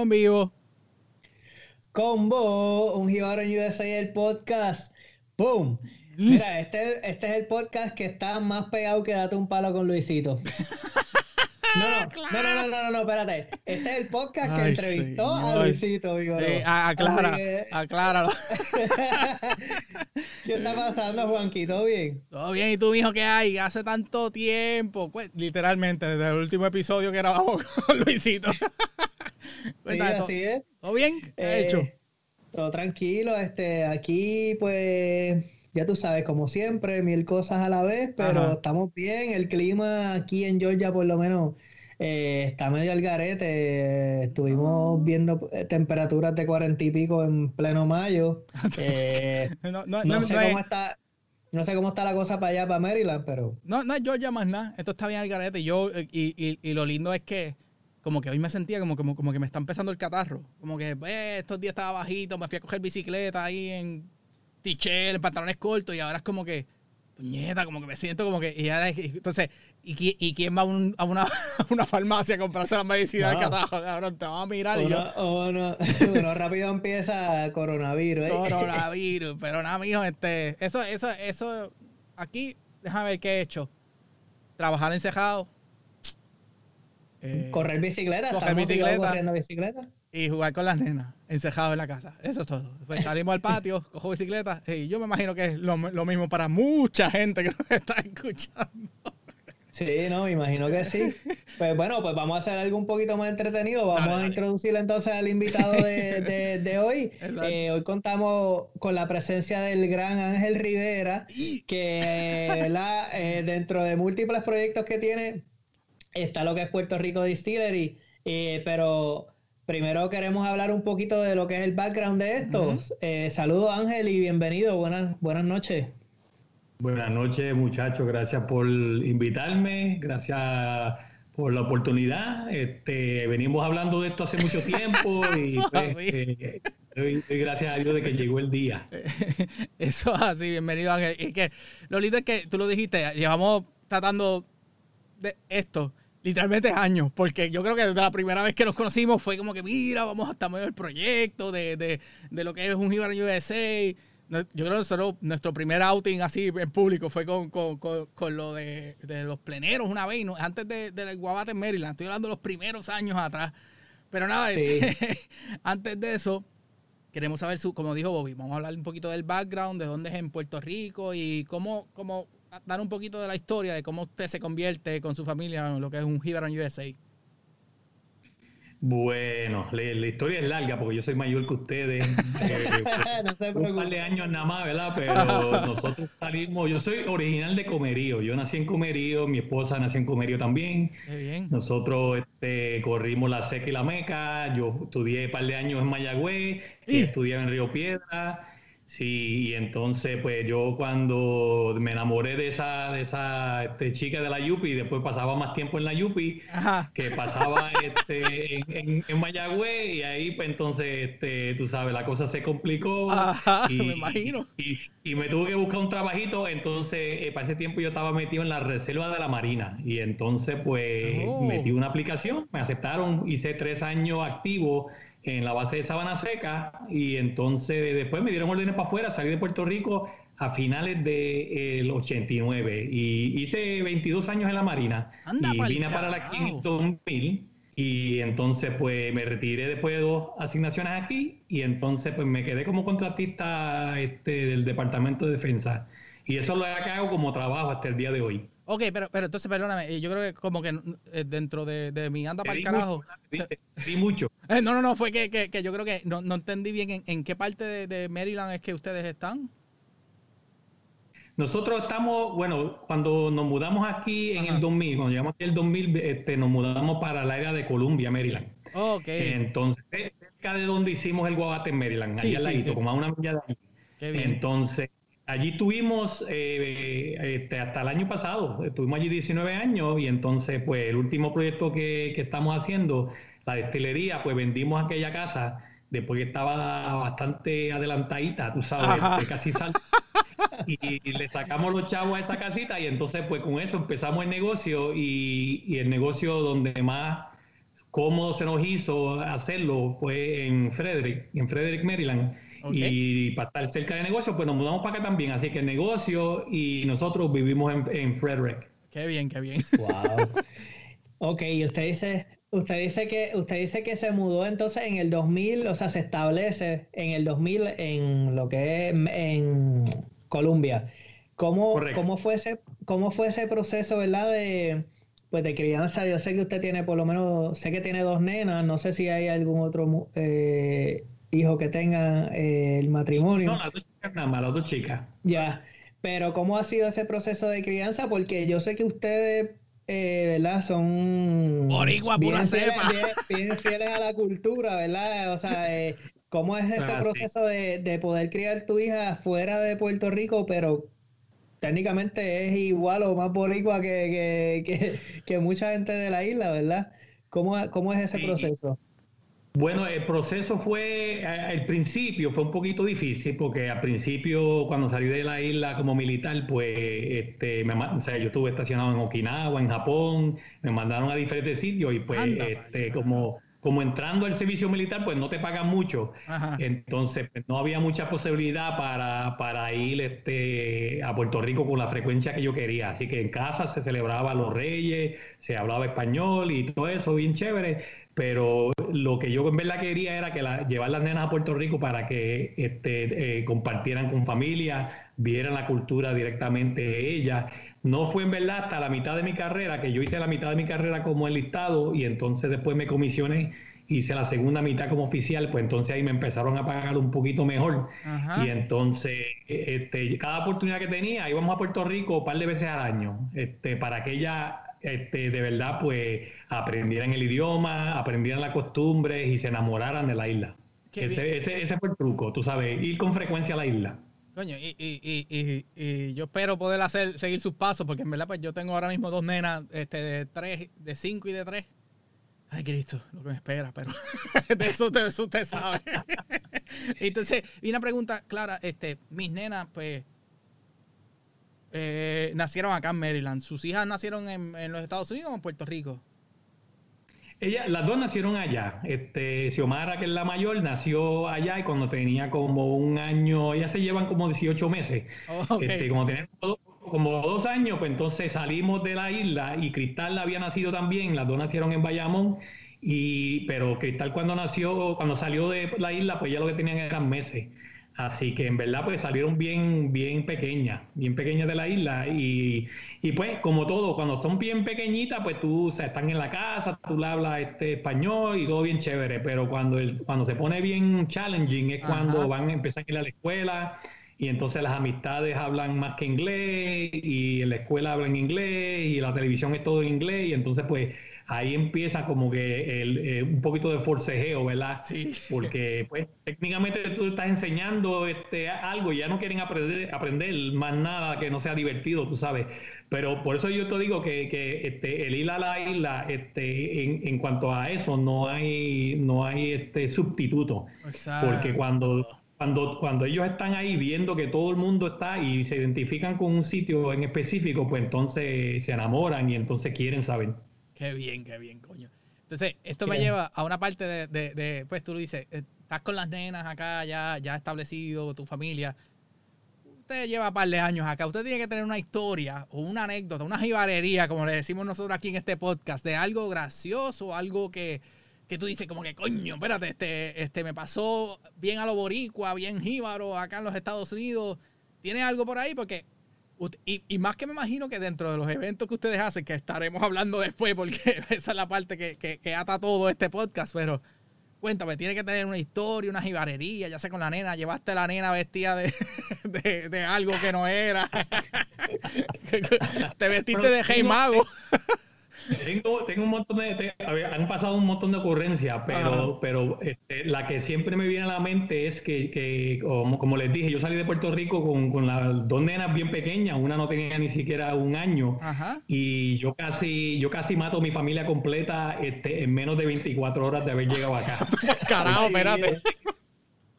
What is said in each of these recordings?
Estamos en vivo. Combo, un Jíbaro en USA, el podcast. ¡Boom! Mira, este, este es el podcast que está más pegado que date un palo con Luisito. No, no, no, no, no, no, no, espérate. Este es el podcast que entrevistó a Luisito, Vigoro. Sí, aclara, acláralo. ¿Qué está pasando, Juanqui? ¿Todo bien? Todo bien, ¿y tú, mijo, qué hay? Hace tanto tiempo, pues, literalmente, desde el último episodio que grabamos con Luisito. sí, así es. ¿Todo bien? ¿Qué eh, hecho? Todo tranquilo, este, aquí, pues ya tú sabes, como siempre, mil cosas a la vez, pero estamos bien. El clima aquí en Georgia, por lo menos, eh, está medio al garete. Estuvimos ah. viendo eh, temperaturas de cuarenta y pico en pleno mayo. Eh, no, sé cómo está. No sé cómo está la cosa para allá, para Maryland, pero. No, no es Georgia más nada. Esto está bien al garete. Yo, y, y, lo lindo es que como que hoy me sentía como, como, como que me está empezando el catarro. Como que estos días estaba bajito, me fui a coger bicicleta ahí en tichel, en pantalones cortos, y ahora es como que, puñeta, como que me siento como que. Y ahora, entonces, ¿y, y quién va a, una, una, farmacia a comprarse la medicina del catajo? Cabrón, te van a mirar y yo. Oh, no, rápido empieza coronavirus. ¿eh? Coronavirus, pero nada, mijo, este, eso, eso, eso, aquí, déjame ver qué he hecho. Trabajar encejado. Eh, correr bicicleta. Correr bicicleta. Corriendo bicicleta y jugar con las nenas, encerrado en la casa. Eso es todo. Pues salimos al patio, cojo bicicleta y yo me imagino que es lo, mismo para mucha gente que nos está escuchando. Sí, no, me imagino que sí. Pues bueno, pues vamos a hacer algo un poquito más entretenido. Vamos a introducir entonces al invitado de, hoy. Eh, hoy contamos con la presencia del gran Ángel Rivera, que la, eh, dentro de múltiples proyectos que tiene está lo que es Puerto Rico Distillery, eh, pero Primero queremos hablar un poquito de lo que es el background de estos. Eh, saludos Ángel y bienvenido. Buenas, buenas noches. Buenas noches muchachos, gracias por invitarme, gracias por la oportunidad. Este, venimos hablando de esto hace mucho tiempo y pues, eh, doy, gracias a Dios de que llegó el día. Eso es así, bienvenido Ángel. Y que lo lindo es que tú lo dijiste, llevamos tratando de esto literalmente años, porque yo creo que desde la primera vez que nos conocimos fue como que, mira, vamos a estar el proyecto de, de, de, lo que es un Hibernation USA. Yo creo que nuestro primer outing así en público fue con, con, con, lo de, de, los pleneros una vez, antes del de, Guabate en Maryland. Estoy hablando de los primeros años atrás. Pero nada, este, antes de eso, queremos saber, su, como dijo Bobby, vamos a hablar un poquito del background, de dónde es en Puerto Rico y cómo, cómo dar un poquito de la historia de cómo usted se convierte con su familia en lo que es un Hibaron USA. Bueno, la, historia es larga porque yo soy mayor que ustedes. Eh, un par de años nada más, ¿verdad? Pero nosotros salimos. Yo soy original de Comerío. Yo nací en Comerío, mi esposa nació en Comerío también. Qué bien. Nosotros este, corrimos la Seca y la Meca. Yo estudié un par de años en Mayagüez, y estudié en Río Piedra. Sí, y entonces pues yo cuando me enamoré de esa, de esa este, chica de la Yupi, después pasaba más tiempo en la Yupi, que pasaba este, en, en, Mayagüez, y ahí pues entonces, este, tú sabes, la cosa se complicó. y, me imagino. Y, me tuve que buscar un trabajito, entonces eh, para ese tiempo yo estaba metido en la reserva de la Marina, y entonces pues oh. metí una aplicación, me aceptaron, hice tres años activo en la base de Sabana Seca y entonces después me dieron órdenes para afuera, salí de Puerto Rico a finales del de, 89 y hice 22 años en la Marina. Y vine para la en 2000 y entonces pues me retiré después de dos asignaciones aquí y entonces pues me quedé como contratista este, del Departamento de Defensa. Y eso es lo que hago como trabajo hasta el día de hoy. Ok, pero, pero entonces, perdóname, eh, yo creo que como que eh, dentro de, mi anda para el carajo. Sí, mucho. Eh, no, no, no, fue que, que, yo creo que no, no entendí bien en, qué parte de, Maryland es que ustedes están. Nosotros estamos, bueno, cuando nos mudamos aquí en el 2000, cuando llegamos aquí en el 2000, este, nos mudamos para la área de Columbia, Maryland. Ok. Entonces, cerca de donde hicimos el Guabate en Maryland, sí, allá sí, como a una milla de ahí. Qué bien. Entonces, Allí tuvimos eh, este, hasta el año pasado, estuvimos allí 19 años y entonces pues el último proyecto que, estamos haciendo, la destilería, pues vendimos aquella casa después que estaba bastante adelantadita, tú sabes, casi sal. Y, le sacamos los chavos a esa casita y entonces pues con eso empezamos el negocio y, y el negocio donde más cómo se nos hizo hacerlo fue en Frederick, en Frederick, Maryland. Y para estar cerca de negocio, pues nos mudamos para acá también. Así que el negocio y nosotros vivimos en, en Frederick. Qué bien, qué bien. Wow. ok, y usted dice, usted dice que usted dice que se mudó entonces en el 2000, o sea, se establece en el 2000 en lo que es en Colombia. ¿Cómo, cómo fue ese cómo fue ese proceso, verdad, de pues de crianza? Yo sé que usted tiene por lo menos, sé que tiene dos nenas, no sé si hay algún otro eh, hijo que tenga eh, el matrimonio. No, las dos chicas nada más, las dos chicas. Ya. Pero ¿cómo ha sido ese proceso de crianza? Porque yo sé que ustedes, eh, ¿verdad? Son... Boricua, pura cepa. Bien, fieles a la cultura, ¿verdad? O sea, eh, ¿cómo es ese ah, proceso de, de, poder criar tu hija fuera de Puerto Rico, pero técnicamente es igual o más boricua que, que, que, mucha gente de la isla, ¿verdad? ¿Cómo, cómo es ese proceso? Bueno, el proceso fue, al principio fue un poquito difícil porque al principio cuando salí de la isla como militar, pues este, o sea, yo estuve estacionado en Okinawa, en Japón, me mandaron a diferentes sitios y pues este, como, como entrando al servicio militar, pues no te pagan mucho. Entonces pues, no había mucha posibilidad para, para ir este, a Puerto Rico con la frecuencia que yo quería. Así que en casa se celebraba los reyes, se hablaba español y todo eso, bien chévere pero lo que yo en verdad quería era que la, llevar las nenas a Puerto Rico para que este, eh, compartieran con familia, vieran la cultura directamente de ellas. No fue en verdad hasta la mitad de mi carrera, que yo hice la mitad de mi carrera como enlistado y entonces después me comisioné, hice la segunda mitad como oficial, pues entonces ahí me empezaron a pagar un poquito mejor. Y entonces, este, cada oportunidad que tenía, íbamos a Puerto Rico un par de veces al año, este, para que ella este, de verdad pues aprendieran el idioma, aprendieran las costumbres y se enamoraran de la isla. Ese, ese, fue el truco, tú sabes, ir con frecuencia a la isla. Coño, y, y, y, y, yo espero poder hacer, seguir sus pasos, porque en verdad pues yo tengo ahora mismo dos nenas este, de tres, de cinco y de tres. Ay, Cristo, lo que me espera, pero de eso, de eso usted sabe. Entonces, y una pregunta clara, este, mis nenas, pues, eh, nacieron acá en Maryland. ¿Sus hijas nacieron en, los Estados Unidos o en Puerto Rico? Ella, las dos nacieron allá. Este, Xiomara, que es la mayor, nació allá y cuando tenía como un año, ellas se llevan como 18 meses. Oh, este, como tenía como dos años, pues entonces salimos de la isla y Cristal había nacido también, las dos nacieron en Bayamón, y, pero Cristal cuando nació, cuando salió de la isla, pues ya lo que tenían eran meses. Así que en verdad pues salieron bien, bien pequeñas, bien pequeñas de la isla. Y, pues como todo, cuando son bien pequeñitas pues tú o sea, están en la casa, tú le hablas este español y todo bien chévere, pero cuando, el, cuando se pone bien challenging es cuando van a empezar a ir a la escuela y entonces las amistades hablan más que inglés y en la escuela hablan inglés y la televisión es todo en inglés. Y entonces pues ahí empieza como que el, eh, un poquito de forcejeo, ¿verdad? Sí. Porque pues técnicamente tú estás enseñando este, algo y ya no quieren aprender, aprender más nada que no sea divertido, tú sabes. Pero por eso yo te digo que, que este, el ir a la isla, este, en, en, cuanto a eso, no hay, no hay este sustituto. Porque cuando, cuando, cuando ellos están ahí viendo que todo el mundo está y se identifican con un sitio en específico, pues entonces se enamoran y entonces quieren saber. Qué bien, qué bien, coño. Entonces, esto me lleva a una parte de, de, pues tú lo dices, eh, estás con las nenas acá, ya, ya establecido, tu familia. Usted lleva un par de años acá. Usted tiene que tener una historia o una anécdota, una jibarería, como le decimos nosotros aquí en este podcast, de algo gracioso, algo que, que tú dices como que, coño, espérate, este, este me pasó bien a lo boricua, bien jíbaro acá en los Estados Unidos. ¿Tiene algo por ahí? Porque y, más que me imagino que dentro de los eventos que ustedes hacen, que estaremos hablando después, porque esa es la parte que, que, ata todo este podcast, pero cuéntame, tiene que tener una historia, una jibarería, ya sé con la nena, llevaste a la nena vestida de, de, algo que no era. Te vestiste de Hey Mago. Tengo, tengo un montón de, han pasado un montón de ocurrencias, pero, pero este, la que siempre me viene a la mente es que, que como, les dije, yo salí de Puerto Rico con, con, las dos nenas bien pequeñas, una no tenía ni siquiera un año, y yo casi, yo casi mato a mi familia completa este, en menos de 24 horas de haber llegado acá. Carajo, espérate.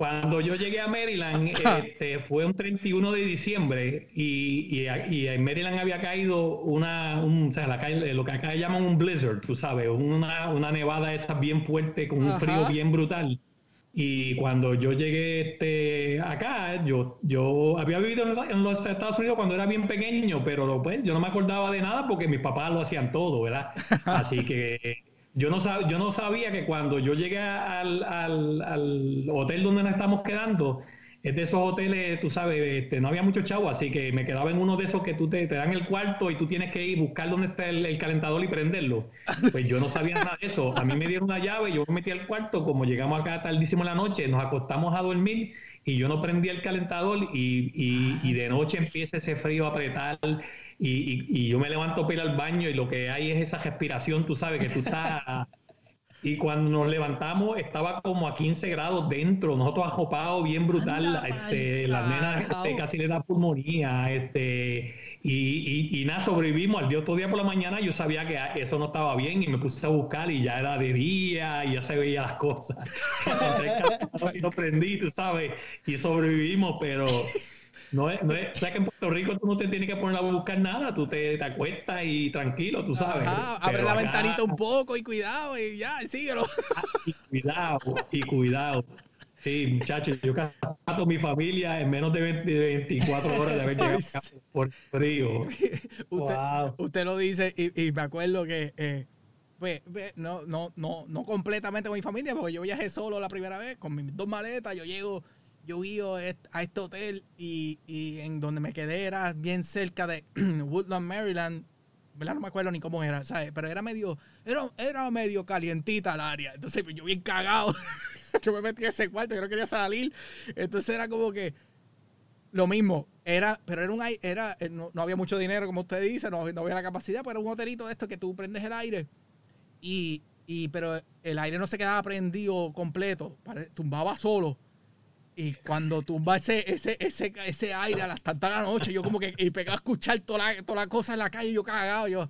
Cuando yo llegué a Maryland, este, fue un 31 de diciembre y, y, en Maryland había caído una, un, o sea, la, lo que acá llaman un blizzard, tú sabes, una, una nevada esa bien fuerte con un frío bien brutal. Y cuando yo llegué este, acá, yo, yo había vivido en los Estados Unidos cuando era bien pequeño, pero pues, yo no me acordaba de nada porque mis papás lo hacían todo, ¿verdad? Así que yo no, yo no sabía que cuando yo llegué al hotel donde nos estamos quedando, es de esos hoteles, tú sabes, este, no había mucho chavo, así que me quedaba en uno de esos que tú te, te dan el cuarto y tú tienes que ir buscar dónde está el, calentador y prenderlo. Pues yo no sabía nada de eso. A mí me dieron una llave, yo me metí al cuarto, como llegamos acá tardísimo en la noche, nos acostamos a dormir y yo no prendí el calentador y, y, y de noche empieza ese frío a apretar y, y, yo me levanto para ir al baño y lo que hay es esa respiración, tú sabes, que tú estás y cuando nos levantamos estaba como a 15 grados dentro, nosotros ajopados bien brutal, este, las nenas este, casi le da pulmonía, este, y, y, nada, sobrevivimos. Al día otro día por la mañana yo sabía que eso no estaba bien y me puse a buscar y ya era de día y ya se veía las cosas. y lo prendí, tú sabes, y sobrevivimos, pero no es, no es, o sea que en Puerto Rico tú no te tienes que poner a buscar nada, tú te, te acuestas y tranquilo, tú sabes. abre la ventanita un poco y cuidado y ya, síguelo. Ah, y cuidado, y cuidado. Sí, muchachos, yo cato mi familia en menos de, 24 horas de haber llegado por frío. usted, usted, lo dice y, y me acuerdo que eh, pues, no, no, no, no completamente con mi familia, porque yo viajé solo la primera vez con mis dos maletas, yo llego yo iba a este hotel y, en donde me quedé era bien cerca de Woodland, Maryland. ¿verdad? No me acuerdo ni cómo era, ¿sabes? Pero era medio, era, era medio calientita el área. Entonces yo bien cagado. yo me metí en ese cuarto, yo no quería salir. Entonces era como que lo mismo. Era, pero era un era, eh, no, había mucho dinero, como usted dice, no, no, había la capacidad, pero era un hotelito de esto que tú prendes el aire. Y, y pero el aire no se quedaba prendido completo, tumbaba solo. Y cuando tumba ese, ese, ese, ese aire a las tantas de la noche, yo como que y pegaba a escuchar toda la, toda la cosa en la calle, yo cagado, yo,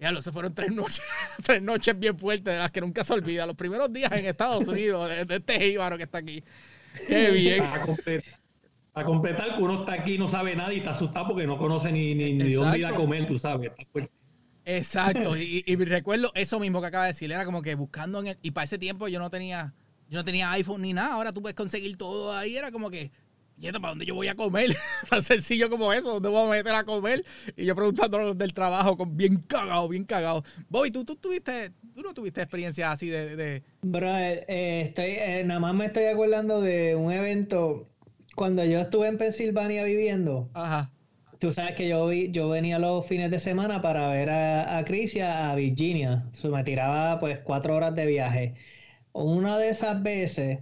ya lo, se fueron tres noches, tres noches bien fuertes, de las que nunca se olvida. Los primeros días en Estados Unidos, de, este jíbaro que está aquí. Qué bien. A completar, que uno está aquí no sabe nada y está asustado porque no conoce ni, ni, ni dónde ir a comer, tú sabes. Exacto, y, y, recuerdo eso mismo que acaba de decir, era como que buscando en el, y para ese tiempo yo no tenía yo no tenía iPhone ni nada, ahora tú puedes conseguir todo ahí. Era como que, ¿para dónde yo voy a comer? Tan sencillo como eso, ¿dónde voy a meter a comer? Y yo preguntando los del trabajo, bien cagado, bien cagado. Bobby, ¿tú, tú, tuviste, tú no tuviste experiencia así de...? de... Bro, eh, estoy, eh, nada más me estoy acordando de un evento cuando yo estuve en Pensilvania viviendo. Ajá. Tú sabes que yo, yo venía los fines de semana para ver a, a Chris a Virginia. me tiraba pues cuatro horas de viaje una de esas veces,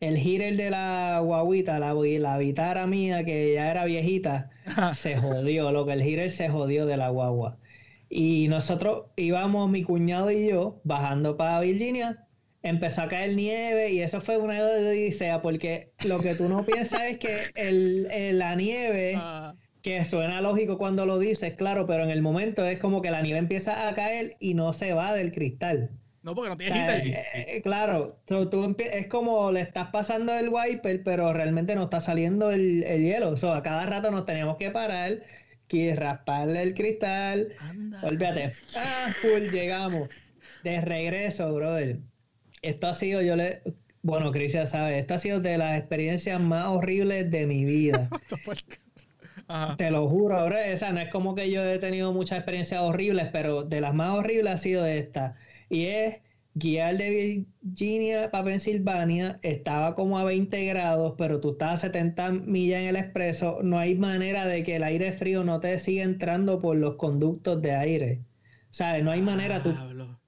el heater de la guaguita, la, la vitara mía, que ya era viejita, se jodió, lo que el heater se jodió de la guagua. Y nosotros íbamos, mi cuñado y yo, bajando para Virginia, empezó a caer nieve y eso fue una odisea porque lo que tú no piensas es que el, la nieve, ah. que suena lógico cuando lo dices, claro, pero en el momento es como que la nieve empieza a caer y no se va del cristal. No, porque no tienes heater. Eh, eh, claro, tú, es como le estás pasando el wiper, pero realmente no está saliendo el, hielo. O sea, a cada rato nos teníamos que parar, que rasparle el cristal. Olvídate. Ah, full, llegamos. De regreso, brother. Esto ha sido, yo le. Bueno, Cris ya sabe, esto ha sido de las experiencias más horribles de mi vida. Te lo juro, ahora esa no es como que yo he tenido muchas experiencias horribles, pero de las más horribles ha sido esta y es guiar de Virginia para Pensilvania, estaba como a 20 grados, pero tú estás a 70 millas en el expreso, no hay manera de que el aire frío no te siga entrando por los conductos de aire. ¿Sabes? No hay manera. Tú,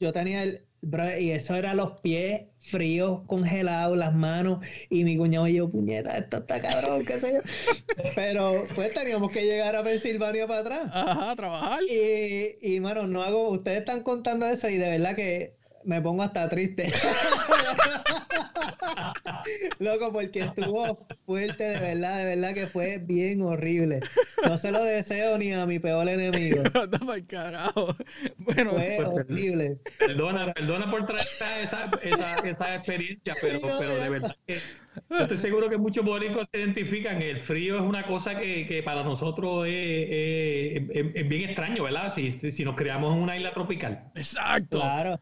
yo tenía el. Y eso era los pies fríos, congelados, las manos. Y mi cuñado y yo, puñeta, esto está cabrón, qué sé yo. Pero pues teníamos que llegar a Pensilvania para atrás. Ajá, trabajar. Y, y bueno, no hago. Ustedes están contando eso y de verdad que me pongo hasta triste. Loco, porque estuvo fuerte, de verdad, de verdad que fue bien horrible. No se lo deseo ni a mi peor enemigo. carajo. Bueno, fue pues, horrible. Perdona, perdona por traer esa, esa, esa experiencia, pero, pero de verdad que yo estoy seguro que muchos boricuas se identifican. El frío es una cosa que, que para nosotros es, es, bien extraño, ¿verdad? Si, si nos creamos en una isla tropical. Exacto. Claro,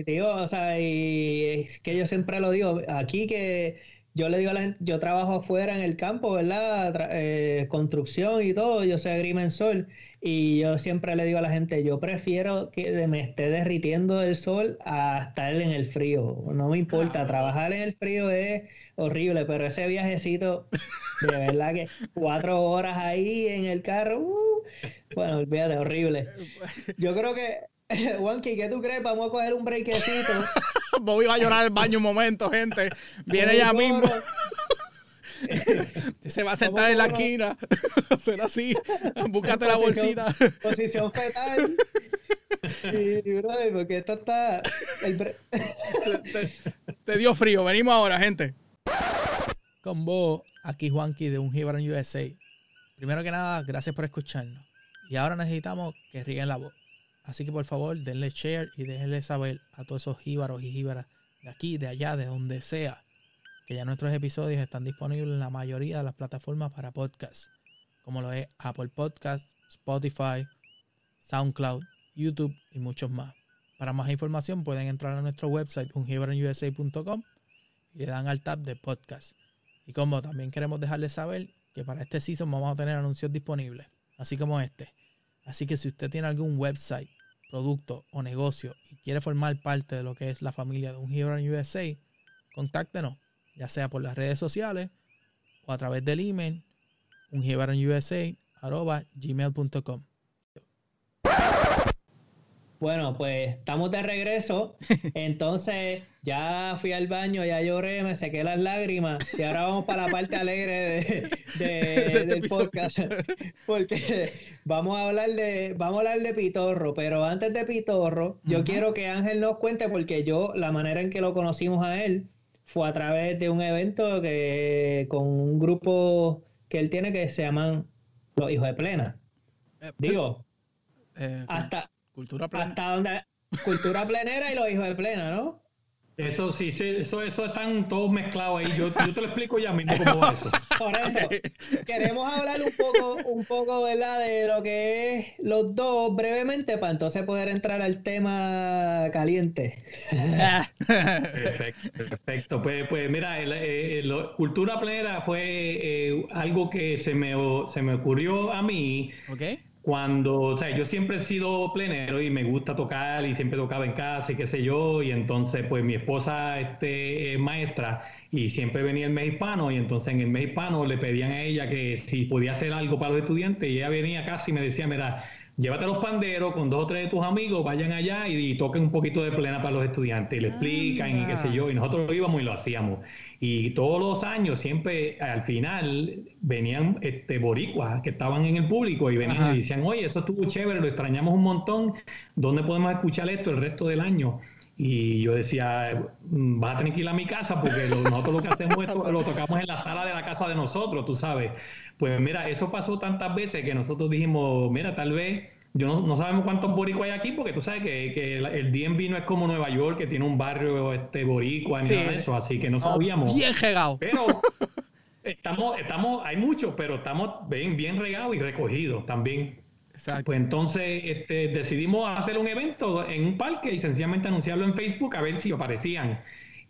definitivo. O sea, y es que yo siempre lo digo, aquí que yo le digo a la gente, yo trabajo afuera en el campo, ¿verdad? Eh, construcción y todo, yo soy agrimensor y yo siempre le digo a la gente, yo prefiero que me esté derritiendo el sol a estar en el frío, no me importa, trabajar en el frío es horrible, pero ese viajecito, de verdad que cuatro horas ahí en el carro, uh, bueno, olvídate, horrible. Yo creo que Juanqui, ¿qué tú crees? Vamos a coger un breakcito. Bobby va a llorar el baño un momento, gente. Viene ya mismo. Se va a sentar en la esquina. Hacer así. Búscate la bolsita. Posición fetal. Y, brother, porque esto está. te, dio frío. Venimos ahora, gente. Con vos, aquí Juanqui de Un Gibran USA. Primero que nada, gracias por escucharnos. Y ahora necesitamos que rieguen la voz. Así que por favor, denle share y déjenle saber a todos esos jíbaros y jíbaras de aquí, de allá, de donde sea, que ya nuestros episodios están disponibles en la mayoría de las plataformas para podcast, como lo es Apple Podcast, Spotify, SoundCloud, YouTube y muchos más. Para más información pueden entrar a nuestro website ungibaronusa.com y le dan al tab de podcast. Y como también queremos dejarles saber que para este season vamos a tener anuncios disponibles, así como este. Así que si usted tiene algún website, producto o negocio y quiere formar parte de lo que es la familia de un Hero USA, contáctenos, ya sea por las redes sociales o a través del email gmail.com bueno, pues estamos de regreso. Entonces, ya fui al baño, ya lloré, me sequé las lágrimas. Y ahora vamos para la parte alegre de, del podcast. Porque vamos a hablar de, vamos a hablar de Pitorro. Pero antes de Pitorro, yo quiero que Ángel nos cuente, porque yo, la manera en que lo conocimos a él fue a través de un evento que con un grupo que él tiene que se llaman Los Hijos de Plena. Eh, Digo, eh, hasta Cultura plena. Hasta donde, cultura plenera y los hijos de plena, ¿no? Eso sí, sí, eso, eso están todos mezclados ahí. Yo, yo te lo explico ya mismo cómo es eso. Por eso, queremos hablar un poco, un poco, ¿verdad? De lo que es los dos brevemente para entonces poder entrar al tema caliente. perfecto, perfecto. Pues, pues mira, eh, cultura plenera fue eh, algo que se me, se me ocurrió a mí. Okay cuando, o sea, yo siempre he sido plenero y me gusta tocar y siempre tocaba en casa y qué sé yo, y entonces pues mi esposa este, es maestra y siempre venía el mes hispano y entonces en el mes hispano le pedían a ella que si podía hacer algo para los estudiantes y ella venía casi y me decía, mira, llévate los panderos con dos o tres de tus amigos, vayan allá y, toquen un poquito de plena para los estudiantes y le explican y qué sé yo, y nosotros íbamos y lo hacíamos. Y todos los años, siempre al final, venían este, boricuas que estaban en el público y venían y decían, oye, eso estuvo chévere, lo extrañamos un montón, ¿dónde podemos escuchar esto el resto del año? Y yo decía, mm, vas a tener que ir a mi casa porque nosotros lo que hacemos es lo tocamos en la sala de la casa de nosotros, tú sabes. Pues mira, eso pasó tantas veces que nosotros dijimos, mira, tal vez yo no, sabemos cuántos boricuas hay aquí, porque tú sabes que, el DMV no es como Nueva York, que tiene un barrio este boricua, ni nada de eso, así que no sabíamos. Bien regado. Pero estamos, estamos, hay muchos, pero estamos bien, bien regados y recogidos también. Exacto. Pues entonces este, decidimos hacer un evento en un parque y sencillamente anunciarlo en Facebook a ver si aparecían.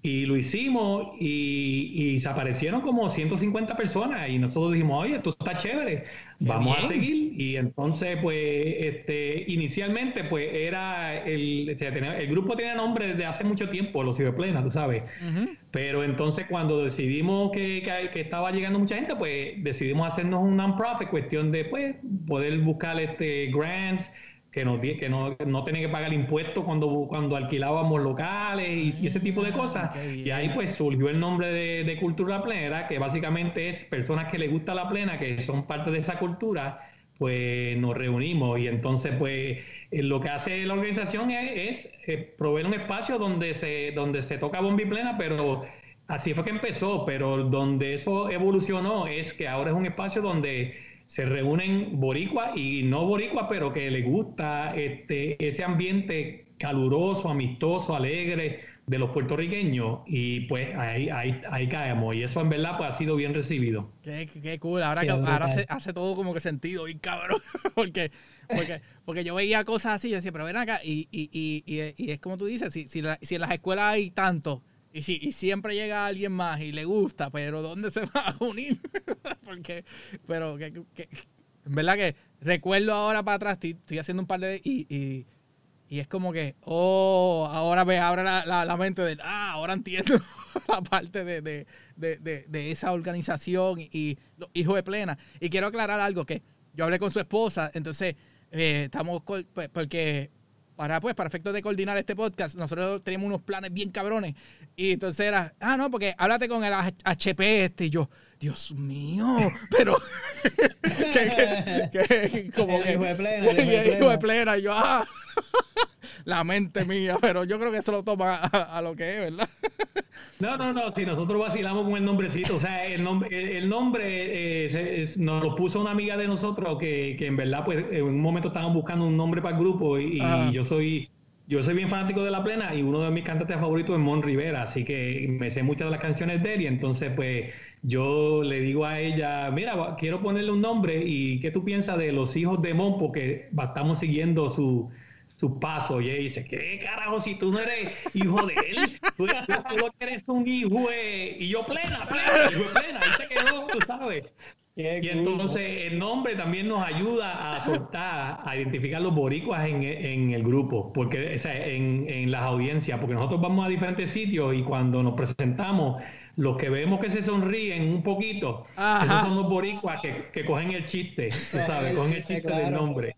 Y lo hicimos y, se aparecieron como 150 personas y nosotros dijimos, oye, esto está chévere, vamos a seguir. Y entonces, pues, este, inicialmente, pues, era el, el grupo tenía nombre desde hace mucho tiempo, los Ciberplena, tú sabes. Pero entonces cuando decidimos que, que, estaba llegando mucha gente, pues decidimos hacernos un non-profit, cuestión de, pues, poder buscar este grants, que no, que no, no tenía que pagar impuestos cuando, cuando alquilábamos locales y, ese tipo de cosas. Y ahí pues surgió el nombre de, de, Cultura Plenera, que básicamente es personas que les gusta la plena, que son parte de esa cultura, pues nos reunimos. Y entonces pues eh, lo que hace la organización es, eh, proveer un espacio donde se, donde se toca bomba y plena, pero así fue que empezó, pero donde eso evolucionó es que ahora es un espacio donde se reúnen boricuas y no boricuas, pero que les gusta este, ese ambiente caluroso, amistoso, alegre de los puertorriqueños y pues ahí, ahí, ahí caemos y eso en verdad pues ha sido bien recibido. Qué, qué cool, ahora, que, ahora hace, hace, todo como que sentido y cabrón, porque, porque, porque yo veía cosas así y decía, pero ven acá y, y, y, y es como tú dices, si, si, si en las escuelas hay tanto y, si, y siempre llega alguien más y le gusta, pero ¿dónde se va a unir? porque, pero que, que, en verdad que recuerdo ahora para atrás, estoy, haciendo un par de... y y es como que, oh, ahora me abre la, la, mente de, ah, ahora entiendo la parte de, de, de, de, esa organización y, los hijos de plena. Y quiero aclarar algo, que yo hablé con su esposa, entonces eh, estamos, pues, porque para, pues, para efectos de coordinar este podcast, nosotros teníamos unos planes bien cabrones. Y entonces era, ah, no, porque háblate con el HP este. Y yo, Dios mío, pero. que, que, como que. Hijo de plena. Hijo de plena. Y yo, ah la mente mía, pero yo creo que eso lo toma a, lo que es, ¿verdad? No, no, no, si nosotros vacilamos con el nombrecito, o sea, el nombre, el nombre eh, nos lo puso una amiga de nosotros que, que, en verdad, pues en un momento estaban buscando un nombre para el grupo y, yo soy... Yo soy bien fanático de La Plena y uno de mis cantantes favoritos es Mon Rivera, así que me sé muchas de las canciones de él y entonces pues yo le digo a ella, mira, quiero ponerle un nombre y ¿qué tú piensas de los hijos de Mon? Porque estamos siguiendo su, su paso. Y ella dice, ¿qué carajo si tú no eres hijo de él? Tú, tú, eres un hijo Y yo plena, plena, hijo plena. Ahí se quedó, tú sabes. Y entonces el nombre también nos ayuda a soltar, a identificar los boricuas en, en el grupo, porque o en, en, las audiencias, porque nosotros vamos a diferentes sitios y cuando nos presentamos, los que vemos que se sonríen un poquito, esos son los boricuas que, que cogen el chiste, tú sabes, cogen el chiste del nombre.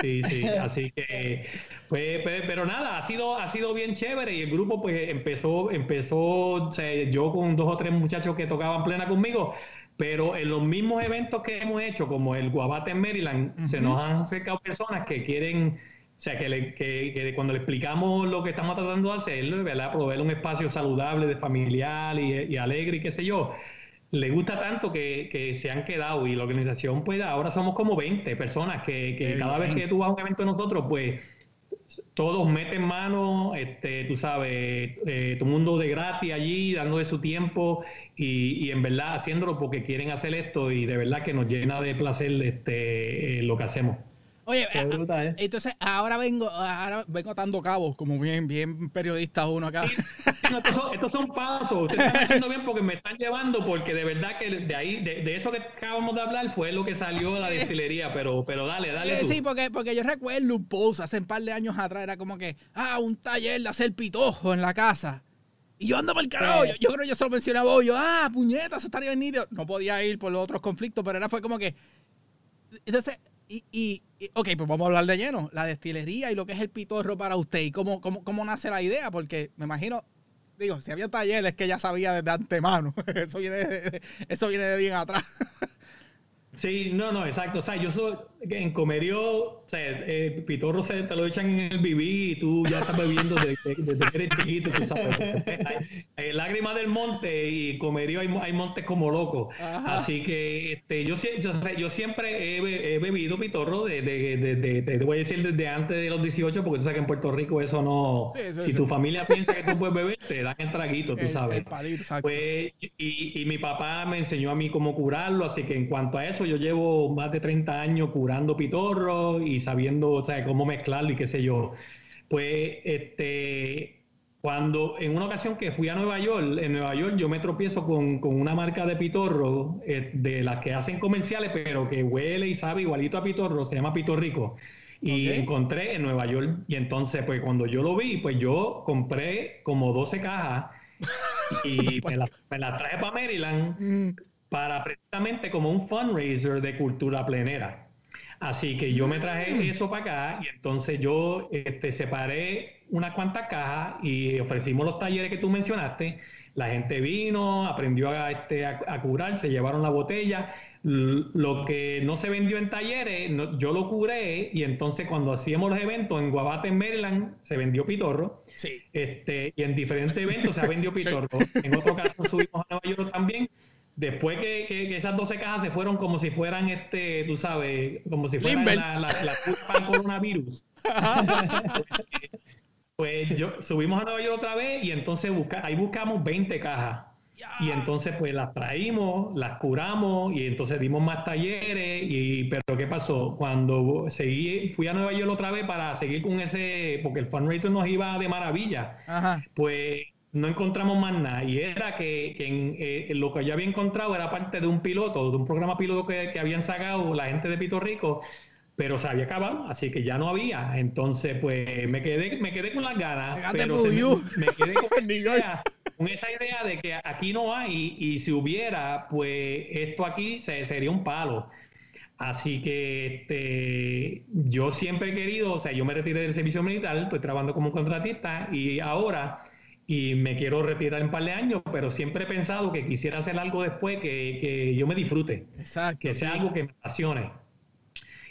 Sí, sí, así que, pues, pues, pero nada, ha sido, ha sido bien chévere y el grupo pues empezó, empezó, yo con dos o tres muchachos que tocaban plena conmigo, pero en los mismos eventos que hemos hecho, como el Guabate en Maryland, se nos han acercado personas que quieren, o sea, que, que, cuando le explicamos lo que estamos tratando de hacer, ¿verdad? Proveer un espacio saludable, de familiar y, y alegre y qué sé yo, le gusta tanto que, se han quedado y la organización, pues ahora somos como 20 personas que, cada vez que tú vas a un evento de nosotros, pues todos meten mano, este, tú sabes, eh, todo el mundo de gratis allí, dando de su tiempo y, y, en verdad haciéndolo porque quieren hacer esto y de verdad que nos llena de placer este, eh, lo que hacemos. Oye, ¿eh? entonces ahora vengo, ahora vengo atando cabos, como bien, bien periodista uno acá. estos, son, pasos, ustedes están haciendo bien porque me están llevando, porque de verdad que de ahí, de, eso que acabamos de hablar fue lo que salió de la destilería, pero, pero dale, dale. Sí, porque, porque yo recuerdo un post hace un par de años atrás, era como que, ah, un taller de hacer pitojo en la casa. Y yo ando por el carajo. Yo, creo que yo se lo mencionaba hoy. Yo, ah, puñetas, eso estaría bien No podía ir por los otros conflictos, pero era fue como que. Entonces, y, y, ok, pues vamos a hablar de lleno. La destilería y lo que es el pitorro para usted y cómo, cómo, cómo nace la idea, porque me imagino, digo, si había talleres que ya sabía desde antemano. Eso viene de, eso viene de bien atrás. Sí, no, no, exacto. O sea, yo soy en Comerio, o sea, eh, Pitorro se te lo echan en el bibí y tú ya estás bebiendo desde, que eres chiquito, tú sabes. Eh, lágrimas del monte y Comerio hay, hay montes como locos. Así que este, yo, yo, yo siempre he, bebido Pitorro desde, de, de, te voy a decir desde antes de los 18, porque tú sabes que en Puerto Rico eso no. si tu familia piensa que tú puedes beber, te dan el traguito, tú sabes. pues, y, y mi papá me enseñó a mí cómo curarlo, así que en cuanto a eso, yo llevo más de 30 años curando pitorro y sabiendo o sea, cómo mezclarlo y qué sé yo. Pues este, cuando en una ocasión que fui a Nueva York, en Nueva York yo me tropiezo con, con una marca de pitorro eh, de las que hacen comerciales, pero que huele y sabe igualito a pitorro, se llama Pitorrico. Y encontré en Nueva York. Y entonces, pues cuando yo lo vi, pues yo compré como 12 cajas y me las la traje para Maryland. Para precisamente como un fundraiser de cultura plenera. Así que yo me traje mm. eso para acá y entonces yo este, separé unas cuantas cajas y ofrecimos los talleres que tú mencionaste. La gente vino, aprendió a, este, a, curar, se llevaron la botella. Lo que no se vendió en talleres, yo lo curé y entonces cuando hacíamos los eventos en Guabate, en Maryland, se vendió pitorro. Sí. Este, y en diferentes eventos se ha vendido pitorro. En otro caso subimos a Nueva York también. Después que, esas 12 cajas se fueron como si fueran, este, tú sabes, como si fueran la, la, la coronavirus. pues yo subimos a Nueva York otra vez y entonces busca, ahí buscamos 20 cajas. Y entonces pues las traímos, las curamos y entonces dimos más talleres. Y, pero ¿qué pasó? Cuando seguí, fui a Nueva York otra vez para seguir con ese, porque el fundraiser nos iba de maravilla, pues no encontramos más nada. Y era que, eh, lo que yo había encontrado era parte de un piloto, de un programa piloto que, habían sacado la gente de Puerto Rico pero se había acabado, así que ya no había. Entonces, pues me quedé, me quedé con las ganas, pero me, me, quedé con con esa idea de que aquí no hay y si hubiera, pues esto aquí se, sería un palo. Así que este, yo siempre he querido, o sea, yo me retiré del servicio militar, estoy trabajando como contratista y ahora y me quiero retirar en un par de años, pero siempre he pensado que quisiera hacer algo después que, que yo me disfrute, Exacto, que sea algo que me apasione.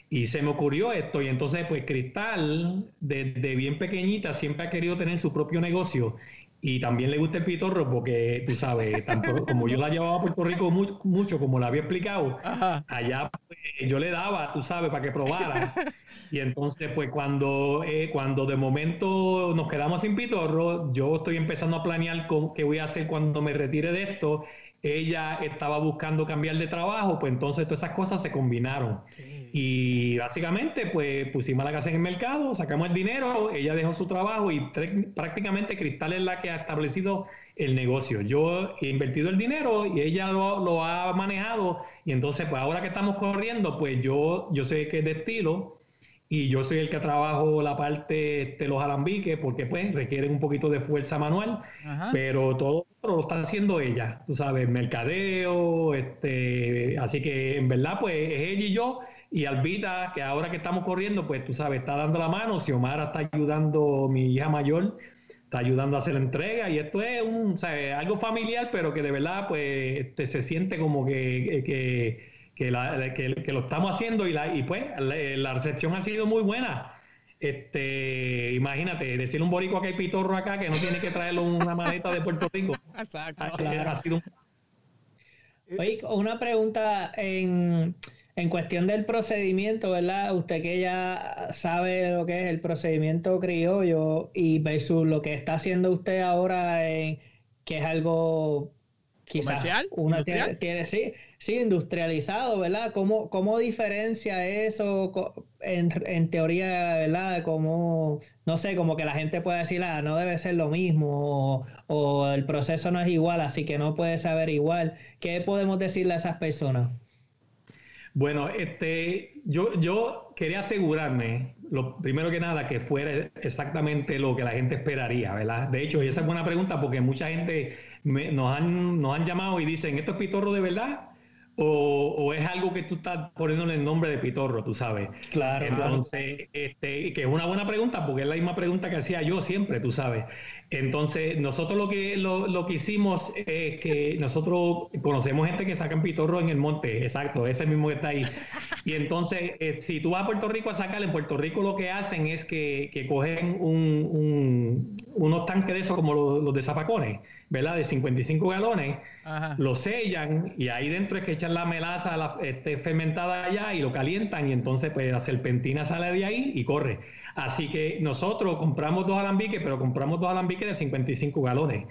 Y se me ocurrió esto y entonces pues Cristal desde bien pequeñita siempre ha querido tener su propio negocio y también le gusta el pitorro porque, tú sabes, como yo la llevaba a Puerto Rico mucho, como la había explicado, allá pues, yo le daba, tú sabes, para que probara. Y entonces, pues cuando, eh, cuando de momento nos quedamos sin pitorro, yo estoy empezando a planear con, qué voy a hacer cuando me retire de esto. Ella estaba buscando cambiar de trabajo, pues entonces todas esas cosas se combinaron. Y básicamente, pues pusimos la casa en el mercado, sacamos el dinero, ella dejó su trabajo y prácticamente Cristal es la que ha establecido el negocio. Yo he invertido el dinero y ella lo, ha manejado. Y entonces, pues ahora que estamos corriendo, pues yo, yo sé que es de estilo y yo soy el que trabajo la parte de los alambiques porque pues requieren un poquito de fuerza manual, pero todo lo está haciendo ella, tú sabes, mercadeo, este, así que en verdad pues es ella y yo y Albita, que ahora que estamos corriendo, pues tú sabes, está dando la mano. Xiomara está ayudando, mi hija mayor, está ayudando a hacer la entrega. Y esto es un, algo familiar, pero que de verdad, pues este, se siente como que, que, lo estamos haciendo. Y, la, y pues la, recepción ha sido muy buena. Este, imagínate, decirle un borico que hay pitorro acá que no tiene que traerlo una maleta de Puerto Rico. Exacto. Oye, una pregunta en en cuestión del procedimiento, ¿verdad? Usted que ya sabe lo que es el procedimiento criollo y versus lo que está haciendo usted ahora, que es algo quizás una tiene, sí, sí, industrializado, ¿verdad? ¿Cómo, cómo diferencia eso en, teoría, ¿verdad? Como, no sé, como que la gente puede decir, ah, no debe ser lo mismo, o, o el proceso no es igual, así que no puede saber igual. ¿Qué podemos decirle a esas personas? Bueno, este, yo, yo quería asegurarme, lo primero que nada, que fuera exactamente lo que la gente esperaría, ¿verdad? De hecho, esa es buena pregunta porque mucha gente nos, han, nos han llamado y dicen, ¿esto es pitorro de verdad? O, es algo que tú estás poniéndole el nombre de pitorro, tú sabes. Claro. Entonces, este, que es una buena pregunta, porque es la misma pregunta que hacía yo siempre, tú sabes. Entonces, nosotros lo que, lo, que hicimos es que nosotros conocemos gente que saca pitorro en el monte, exacto, ese mismo que está ahí. Y entonces, eh, si tú vas a Puerto Rico a sacar, en Puerto Rico lo que hacen es que, cogen un, unos tanques de esos como los, de zapacones, ¿verdad? De 55 galones, los sellan y ahí dentro es que echan la melaza la, este, fermentada allá y lo calientan y entonces pues la serpentina sale de ahí y corre. Así que nosotros compramos dos alambiques, pero compramos dos alambiques de 55 galones.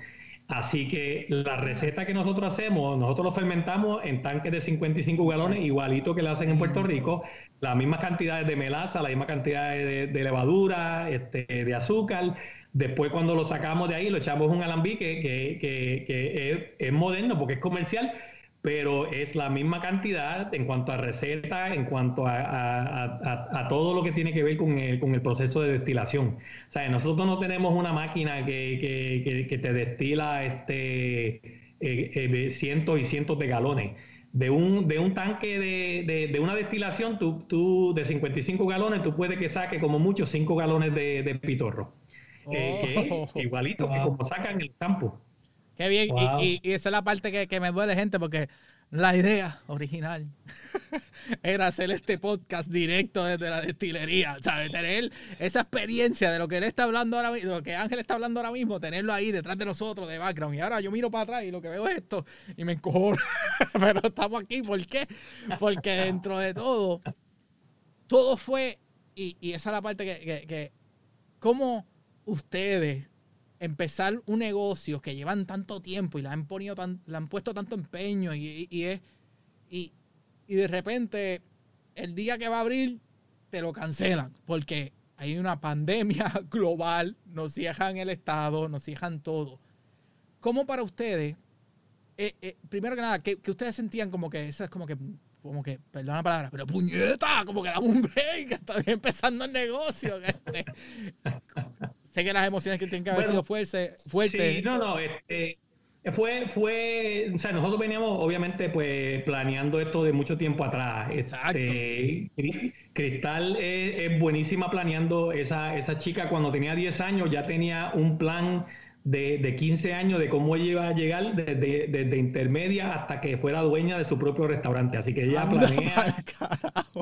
Así que la receta que nosotros hacemos, nosotros lo fermentamos en tanques de 55 galones, igualito que lo hacen en Puerto Rico, las mismas cantidades de melaza, la misma cantidad de, levadura, este, de azúcar. Después cuando lo sacamos de ahí, lo echamos un alambique que, es moderno porque es comercial, pero es la misma cantidad en cuanto a receta, en cuanto a, todo lo que tiene que ver con el, proceso de destilación. O sea, nosotros no tenemos una máquina que, te destila este, eh, eh, cientos y cientos de galones. De un, de un tanque de, una destilación tú, tú, de 55 galones, tú puedes que saque como mucho 5 galones de, pitorro. Eh, oh. igualito que como sacan el campo. Qué bien. Y, esa es la parte que, me duele, gente, porque La idea original era hacer este podcast directo desde la destilería, ¿sabes? Tener esa experiencia de lo que él está hablando ahora mismo, de lo que Ángel está hablando ahora mismo, tenerlo ahí detrás de nosotros, de background. Y ahora yo miro para atrás y lo que veo es esto y me encojo. Pero estamos aquí, ¿por qué? Porque dentro de todo, todo fue, y, esa es la parte que, que, que ¿cómo ustedes empezar un negocio que llevan tanto tiempo y le han, puesto tanto empeño y, y, es, y, y, de repente el día que va a abrir te lo cancelan porque hay una pandemia global, nos cierran el Estado, nos cierran todo. ¿Cómo para ustedes, eh, eh, primero que nada, que, que, ustedes sentían como que eso es como que, como que, perdón la palabra, pero puñeta, como que damos un break, estoy empezando el negocio. Este, sé que las emociones que tienen que haber sido fuertes. Sí, no, no, este, fue, fue, o sea, nosotros veníamos obviamente pues planeando esto de mucho tiempo atrás. Exacto. Este, Cristal es, buenísima planeando, esa, esa chica cuando tenía 10 años ya tenía un plan de, de, 15 años de cómo ella iba a llegar desde, desde, intermedia hasta que fuera dueña de su propio restaurante. Así que ella planea,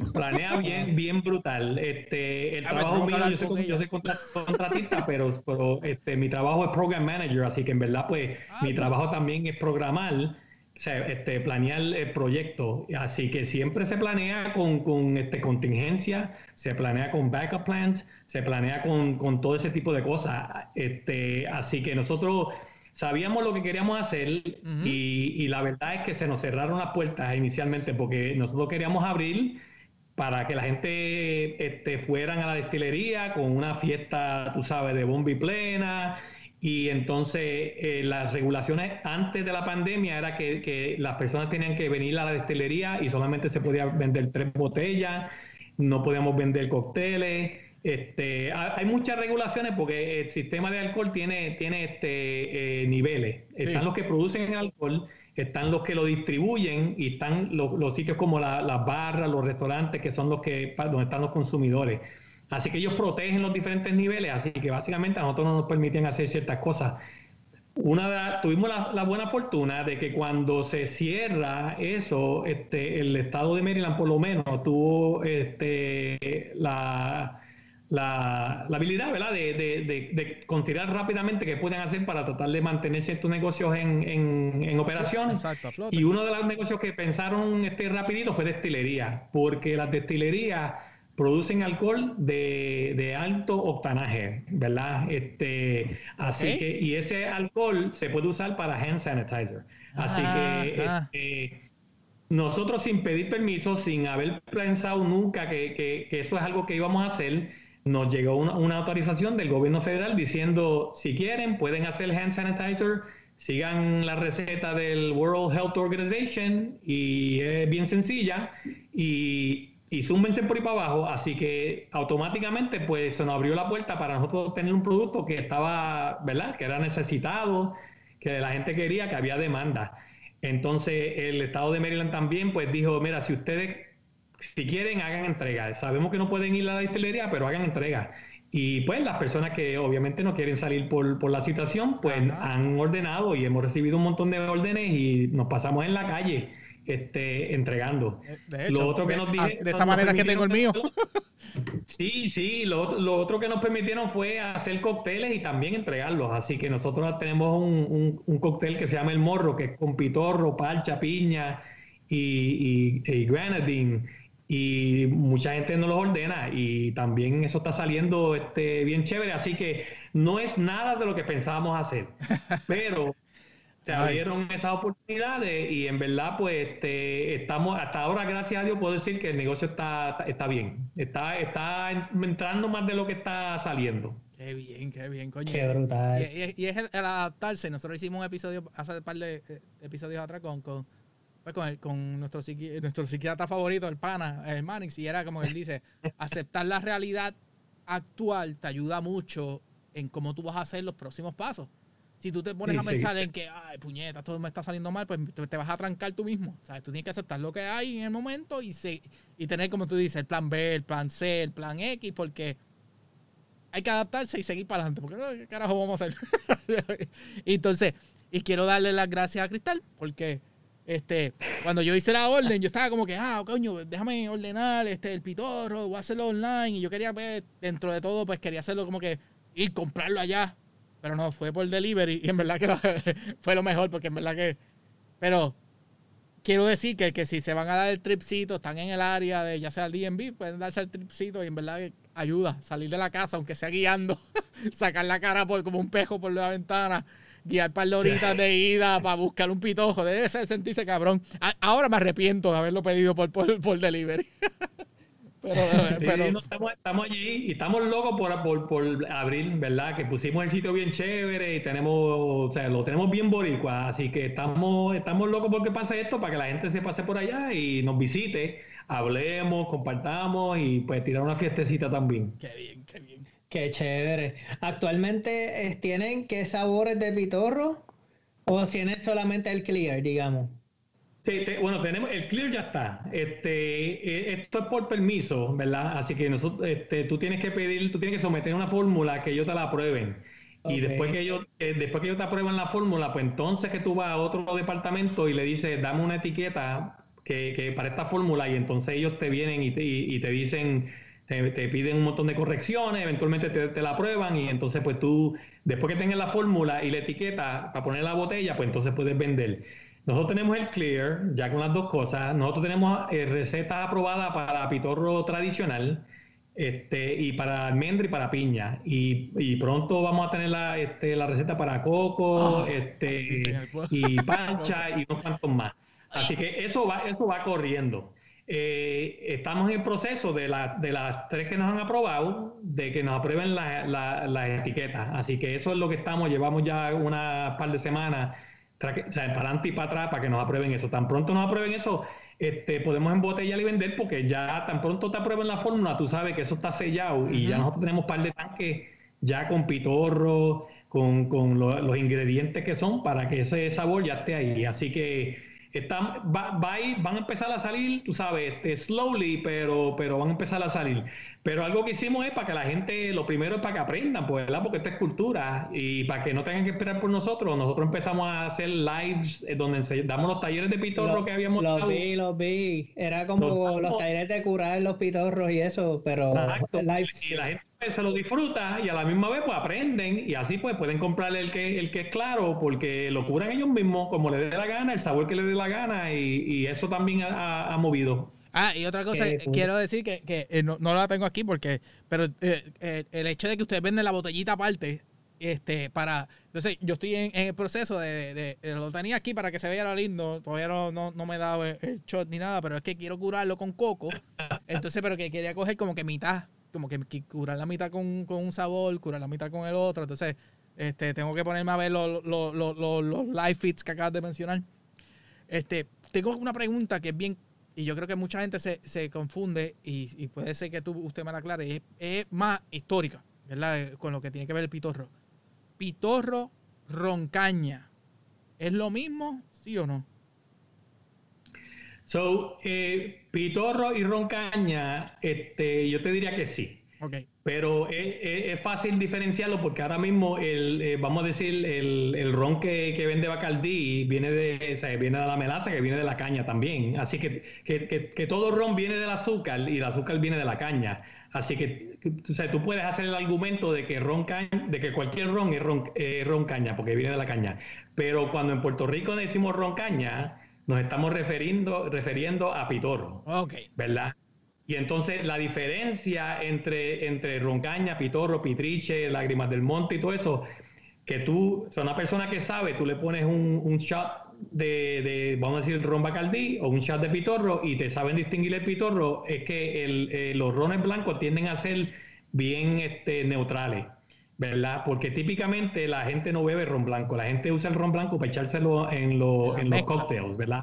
planea bien, bien brutal. Este, el trabajo mío, yo soy, yo soy, contratista, pero, pero este, mi trabajo es program manager, así que en verdad, pues, ah, mi trabajo también es programar o sea, este, planear el proyecto. Así que siempre se planea con, con este, contingencia, se planea con backup plans, se planea con, con, todo ese tipo de cosas. Este, así que nosotros sabíamos lo que queríamos hacer y, y, la verdad es que se nos cerraron las puertas inicialmente porque nosotros queríamos abrir para que la gente este, fueran a la destilería con una fiesta, tú sabes, de bomba y plena y entonces eh, las regulaciones antes de la pandemia era que, las personas tenían que venir a la destilería y solamente se podía vender tres botellas, no podíamos vender cócteles. Este, hay muchas regulaciones porque el sistema de alcohol tiene, tiene este, eh, niveles. Están los que producen el alcohol, están los que lo distribuyen y están los, sitios como las barras, los restaurantes, que son los que donde están los consumidores. Así que ellos protegen los diferentes niveles, así que básicamente a nosotros no nos permiten hacer ciertas cosas. Una tuvimos la, buena fortuna de que cuando se cierra eso, este, el estado de Maryland por lo menos tuvo este, la, habilidad ¿verdad? De, considerar rápidamente qué pueden hacer para tratar de mantener ciertos negocios en, operación. y uno de los negocios que pensaron este, rapidito fue destilería, porque las destilerías producen alcohol de, alto octanaje, ¿verdad? Este, así que, y ese alcohol se puede usar para hand sanitizer. Así que este, nosotros sin pedir permiso, sin haber pensado nunca que, eso es algo que íbamos a hacer, nos llegó una, autorización del gobierno federal diciendo, si quieren, pueden hacer hand sanitizer, sigan la receta del World Health Organization y es bien sencilla y y zúmbense por ahí para abajo, así que automáticamente pues se nos abrió la puerta para nosotros tener un producto que estaba, ¿verdad? Que era necesitado, que la gente quería, que había demanda. Entonces el estado de Maryland también pues dijo, mira, si ustedes, si quieren, hagan entrega. Sabemos que no pueden ir a la distillería, pero hagan entrega. Y pues las personas que obviamente no quieren salir por, por la situación, pues han ordenado y hemos recibido un montón de órdenes y nos pasamos en la calle este, entregando. De lo otro que nos dije, de esa manera que tengo el mío. Sí, sí, lo, lo, otro que nos permitieron fue hacer cócteles y también entregarlos. Así que nosotros tenemos un, un, cóctel que se llama El Morro, que es con pitorro, palcha, piña y, y, y granadine y mucha gente no los ordena y también eso está saliendo este, bien chévere, así que no es nada de lo que pensábamos hacer, pero se abrieron esas oportunidades y en verdad pues este, estamos hasta ahora gracias a Dios puedo decir que el negocio está, está bien. Está está entrando más de lo que está saliendo. Qué bien qué bien coño. Qué brutal. Y, es el, adaptarse. Nosotros hicimos un episodio hace un par de eh, episodios atrás con con pues con, el, con nuestro, nuestro psiquiatra favorito, el pana, el Manix, y era como él dice, aceptar la realidad actual te ayuda mucho en cómo tú vas a hacer los próximos pasos. Si tú te pones a pensar en que, ay, puñeta, todo me está saliendo mal, pues te, vas a trancar tú mismo. O sea, tú tienes que aceptar lo que hay en el momento y, se, y tener, como tú dices, el plan B, el plan C, el plan X, porque hay que adaptarse y seguir para adelante. Porque, ¿qué carajo vamos a hacer? entonces, y quiero darle las gracias a Cristal, porque Este, cuando yo hice la orden, yo estaba como que, ah, coño, déjame ordenar este, el pitorro, voy a hacerlo online. Y yo quería, pues, dentro de todo, pues quería hacerlo como que ir comprarlo allá. Pero no, fue por delivery. Y en verdad que fue lo mejor, porque en verdad que. Pero quiero decir que, que si se van a dar el tripcito, están en el área de ya sea el DMV, pueden darse el tripcito y en verdad que ayuda salir de la casa, aunque sea guiando, sacar la cara por como un pejo por la ventana guiar par de horitas de ida para buscar un pitojo. Debe ser sentirse cabrón. ahora me arrepiento de haberlo pedido por, por, delivery. pero, eh, estamos, allí y estamos locos por, por, por, abrir, ¿verdad? Que pusimos el sitio bien chévere y tenemos, o sea, lo tenemos bien boricua. Así que estamos, estamos locos porque pase esto para que la gente se pase por allá y nos visite, hablemos, compartamos y pues tirar una fiestecita también. Qué bien, qué bien. Qué chévere. ¿Actualmente eh, tienen qué sabores de pitorro? ¿O tienen solamente el clear, digamos? Sí, bueno, tenemos el clear ya está. Este, eh, esto es por permiso, ¿verdad? Así que nosotros, este, tú tienes que pedir, tú tienes que someter una fórmula que ellos te la aprueben. Y después que ellos, eh, después que ellos te aprueben la fórmula, pues entonces que tú vas a otro departamento y le dices, dame una etiqueta que, para esta fórmula, y entonces ellos te vienen y y te dicen te, piden un montón de correcciones, eventualmente te, la aprueban y entonces pues tú, después que tengas la fórmula y la etiqueta para poner la botella, pues entonces puedes vender. Nosotros tenemos el clear, ya con las dos cosas. Nosotros tenemos eh, recetas aprobadas para pitorro tradicional este, y para almendra y para piña. Y, pronto vamos a tener la, este, la receta para coco ah, este, y pancha y unos cuantos más. Así que eso va, eso va corriendo. Eh, estamos en el proceso de, de las tres que nos han aprobado, de que nos aprueben las etiquetas. Así que eso es lo que estamos, llevamos ya una par de semanas para adelante y para atrás para que nos aprueben eso. Tan pronto nos aprueben eso, este, podemos embotellar y vender porque ya tan pronto te aprueben la fórmula, tú sabes que eso está sellado y ya nosotros tenemos un par de tanques ya con pitorro, con, los ingredientes que son para que ese sabor ya esté ahí. Así que están, va, van a empezar a salir, tú sabes, este, slowly, pero, pero van a empezar a salir. Pero algo que hicimos es para que la gente, lo primero es para que aprendan, pues, ¿verdad? Porque esta es cultura y para que no tengan que esperar por nosotros. Nosotros empezamos a hacer lives eh, donde damos los talleres de pitorro que habíamos Los vi, los vi. Era como los, talleres de curar los pitorros y eso, pero lives. Y la gente se lo disfruta y a la misma vez pues aprenden y así pues pueden comprarle el que, el que es claro porque lo curan ellos mismos como les dé la gana, el sabor que les dé la gana y, eso también ha, movido. Ah, y otra cosa, quiero decir que, eh, no, la tengo aquí porque, pero eh, eh, el hecho de que ustedes venden la botellita aparte, este, para, entonces yo estoy en, el proceso de, lo tenía aquí para que se vea lo lindo, todavía no, no, me he dado el shot ni nada, pero es que quiero curarlo con coco, entonces, pero que quería coger como que mitad como que, curar la mitad con, un sabor, curar la mitad con el otro. Entonces, este, tengo que ponerme a ver los, los, los, live fits que acabas de mencionar. Este, tengo una pregunta que es bien, y yo creo que mucha gente se, confunde, y, puede ser que tú, usted me la aclare, es, es, más histórica, ¿verdad? Con lo que tiene que ver el pitorro. Pitorro, roncaña. ¿Es lo mismo, sí o no? So, eh, Pitorro y Roncaña, este, yo te diría que sí. Okay. Pero es, fácil diferenciarlo porque ahora mismo, el, eh, vamos a decir, el, ron que, que, vende Bacardí viene de, viene de la melaza, que viene de la caña también. Así que, que, todo ron viene del azúcar y el azúcar viene de la caña. Así que o sea, tú puedes hacer el argumento de que, ron de que cualquier ron es ron, eh, ron caña, porque viene de la caña. Pero cuando en Puerto Rico decimos ron caña, nos estamos refiriendo, refiriendo a pitorro. Ok. ¿Verdad? Y entonces la diferencia entre, entre roncaña, pitorro, pitriche, lágrimas del monte y todo eso, que tú, o una persona que sabe, tú le pones un, shot de, vamos a decir, ron bacardí o un shot de pitorro y te saben distinguir el pitorro, es que el, eh, los rones blancos tienden a ser bien este, neutrales. ¿verdad? Porque típicamente la gente no bebe ron blanco, la gente usa el ron blanco para echárselo en, en los cócteles, ¿verdad?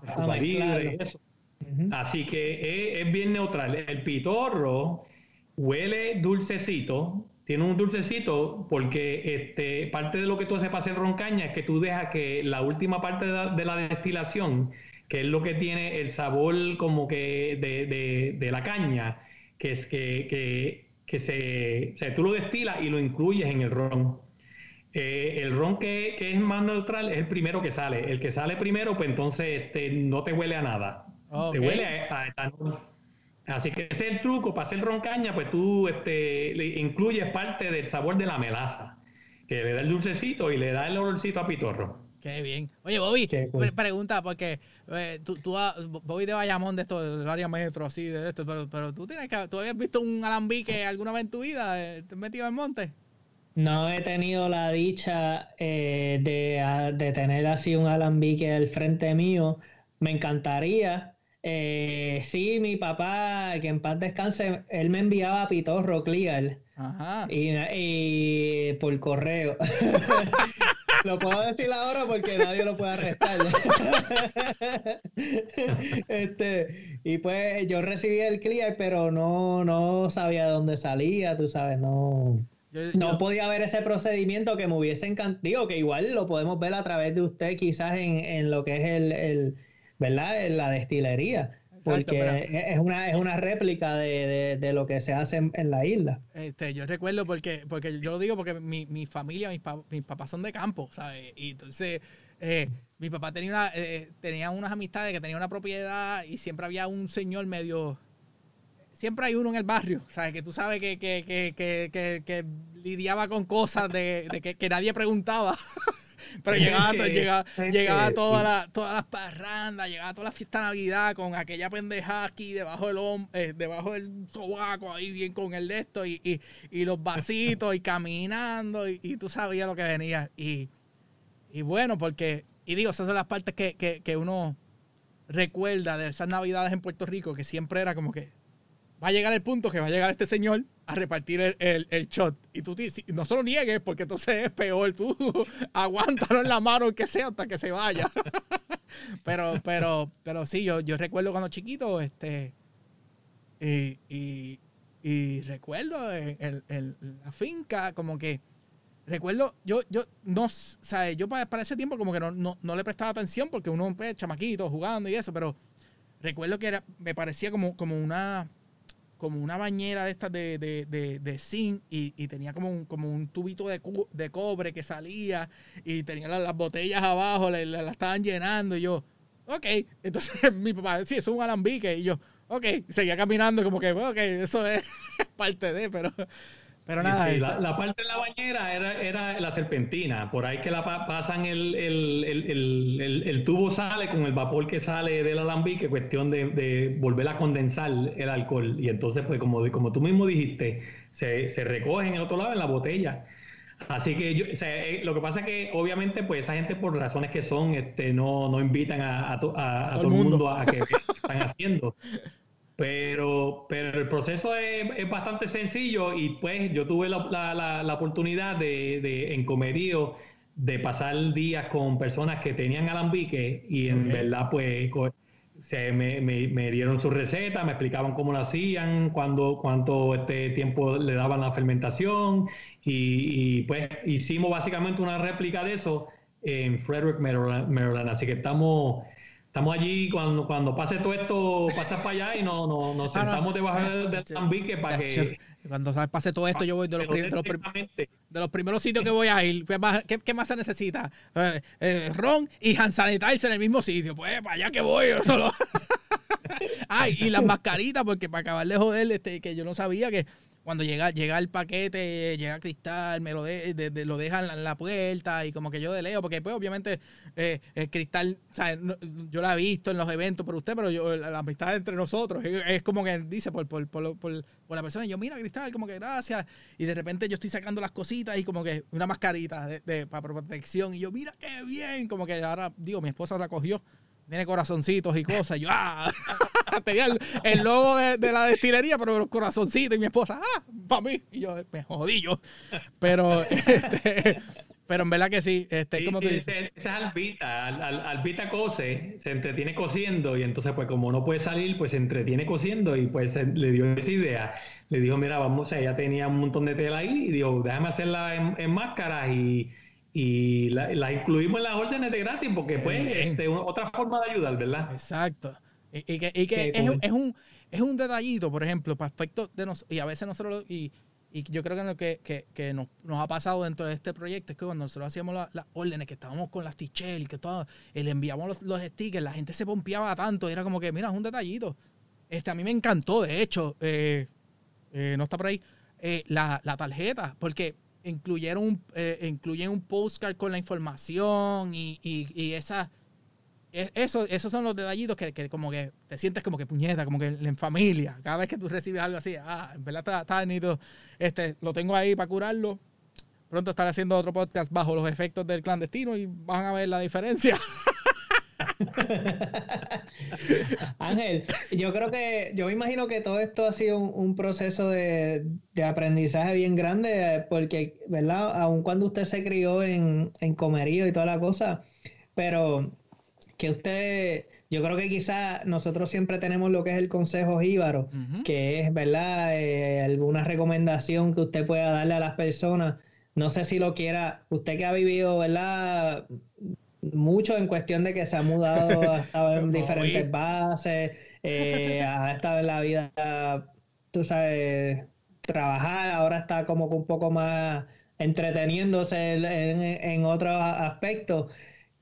Así que es, bien neutral. El pitorro huele dulcecito, tiene un dulcecito porque este, parte de lo que tú haces para hacer roncaña es que tú dejas que la última parte de la, destilación, que es lo que tiene el sabor como que de, la caña, que es que se, o sea, tú lo destilas y lo incluyes en el ron. Eh, el ron que, es más neutral es el primero que sale. El que sale primero, pues entonces este, no te huele a nada. Te huele a, etanol. Así que ese es el truco. Para hacer ron caña, pues tú este, le incluyes parte del sabor de la melaza, que le da el dulcecito y le da el olorcito a pitorro. Qué bien. Oye, Bobby, pregunta, porque eh, tú, tú, Bobby de Bayamón, de esto, del área metro, así, de esto, pero, pero tú tienes que, ¿tú habías visto un alambique alguna vez en tu vida? Eh, ¿Te has metido en monte? No he tenido la dicha eh, de, de, tener así un alambique al frente mío. Me encantaría. Sí, mi papá, que en paz descanse, él me enviaba pitorro clear. Ajá. Y, y por correo. Lo puedo decir ahora porque nadie lo puede arrestar. este, y pues yo recibí el clear, pero no, no sabía dónde salía, tú sabes, no. no podía ver ese procedimiento que me hubiese encantado. Que igual lo podemos ver a través de usted, quizás en, en lo que es el, el ¿verdad? En la destilería porque es, una, es una réplica de, lo que se hace en, la isla. Este, yo recuerdo porque, porque yo lo digo porque mi, mi familia, mis, mis, papás son de campo, ¿sabes? Y entonces eh, mi papá tenía, una, eh, tenía unas amistades que tenía una propiedad y siempre había un señor medio... Siempre hay uno en el barrio, ¿sabes? Que tú sabes que, que, que, que lidiaba con cosas de, de que, nadie preguntaba. Pero llegaba, llegaba, llegaba toda la, todas las parrandas, llegaba toda la fiesta de Navidad con aquella pendeja aquí debajo del eh, debajo del sobaco, ahí bien con el de esto, y, y, y los vasitos, y caminando, y, y, tú sabías lo que venía. Y, y bueno, porque, y digo, esas son las partes que, que, que uno recuerda de esas navidades en Puerto Rico, que siempre era como que va a llegar el punto que va a llegar este señor a repartir el, el, shot. Y tú no se lo niegues, porque entonces es peor. Tú aguántalo en la mano, que sea, hasta que se vaya. pero, pero, pero sí, yo, yo recuerdo cuando chiquito, este. Y, y, y recuerdo en, la finca, como que. Recuerdo, yo, yo no, ¿sabes? Yo para, ese tiempo como que no, no, le prestaba atención porque uno, pues, chamaquito, jugando y eso, pero recuerdo que era, me parecía como, como una, como una bañera de estas de, de, de, zinc y, tenía como un, como un tubito de, de cobre que salía y tenía las, botellas abajo, la, estaban llenando y yo, ok. Entonces mi papá, sí, es un alambique y yo, ok. Seguía caminando como que, ok, eso es parte de, pero pero nada. la, parte de la bañera era, era, la serpentina. Por ahí que la pasan el, el, el, el, tubo sale con el vapor que sale del alambique, cuestión de, de, volver a condensar el alcohol. Y entonces, pues como, como tú mismo dijiste, se, se recoge en el otro lado en la botella. Así que yo, o sea, eh, lo que pasa es que obviamente pues esa gente por razones que son, este, no, no invitan a, a, todo el mundo a que están haciendo. Pero, pero el proceso es, bastante sencillo y pues yo tuve la, oportunidad de, en Comerío de pasar días con personas que tenían alambique y en verdad pues se me, dieron su receta, me explicaban cómo lo hacían, cuándo, cuánto este tiempo le daban la fermentación y, pues hicimos básicamente una réplica de eso en Frederick, Maryland. Así que estamos Estamos allí cuando, cuando pase todo esto, pasa para allá y no, no, nos ah, sentamos debajo del tambique para que. Cuando pase todo esto, yo voy de los, de los, primeros sitios que voy a ir. ¿Qué, qué más se necesita? Eh, eh, ron y hand sanitizer en el mismo sitio. Pues para allá que voy. Solo... Ay, y las mascaritas, porque para acabar de joder, este, que yo no sabía que cuando llega, llega el paquete, llega Cristal, me lo, de, lo dejan en la, puerta y como que yo de leo, porque pues obviamente eh, el Cristal, yo la he visto en los eventos por usted, pero yo, la, amistad entre nosotros es, como que dice por, por, por, por, la persona, y yo mira Cristal, como que gracias, y de repente yo estoy sacando las cositas y como que una mascarita de, para protección, y yo mira qué bien, como que ahora digo, mi esposa la cogió tiene corazoncitos y cosas. Yo, ah, tenía el, logo de, la destilería, pero los corazoncitos y mi esposa, ah, para mí. Y yo, me jodí yo. Pero, este, pero en verdad que sí, este, como tú dices. Esa albita, al, albita cose, se entretiene cosiendo y entonces pues como no puede salir, pues se entretiene cosiendo y pues le dio esa idea. Le dijo, mira, vamos, o ella tenía un montón de tela ahí y dijo, déjame hacerla en, en máscaras y y las la incluimos en las órdenes de gratis porque pues este, otra forma de ayudar, ¿verdad? Exacto. Y, que, y que es, es, un, es un detallito, por ejemplo, para aspectos de nosotros, y a veces nosotros, y, Y yo creo que lo que, que, que nos, nos, ha pasado dentro de este proyecto es que cuando nosotros hacíamos las órdenes, que estábamos con las tichel y que todo, le enviamos los, los, stickers, la gente se pompeaba tanto, y era como que, mira, es un detallito. Este, a mí me encantó, de hecho, eh, eh, no está por ahí, eh, la, la, tarjeta, porque incluyeron incluyen un postcard con la información y, y, y esa eso, esos son los detallitos que, que, como que te sientes como que puñeta, como que en familia. Cada vez que tú recibes algo así, ah, en verdad está, está bonito. Este, lo tengo ahí para curarlo. Pronto estaré haciendo otro podcast bajo los efectos del clandestino y van a ver la diferencia. Ángel, yo creo que, yo me imagino que todo esto ha sido un, proceso de, de, aprendizaje bien grande, porque, ¿verdad? Aun cuando usted se crió en, en comerío y toda la cosa, pero que usted, yo creo que quizás nosotros siempre tenemos lo que es el consejo jíbaro, que es, ¿verdad? Eh, alguna recomendación que usted pueda darle a las personas. No sé si lo quiera, usted que ha vivido, ¿verdad? Mucho en cuestión de que se ha mudado, ha estado en diferentes bases, eh, ha estado en la vida, tú sabes, trabajar, ahora está como un poco más entreteniéndose en, en otros aspectos.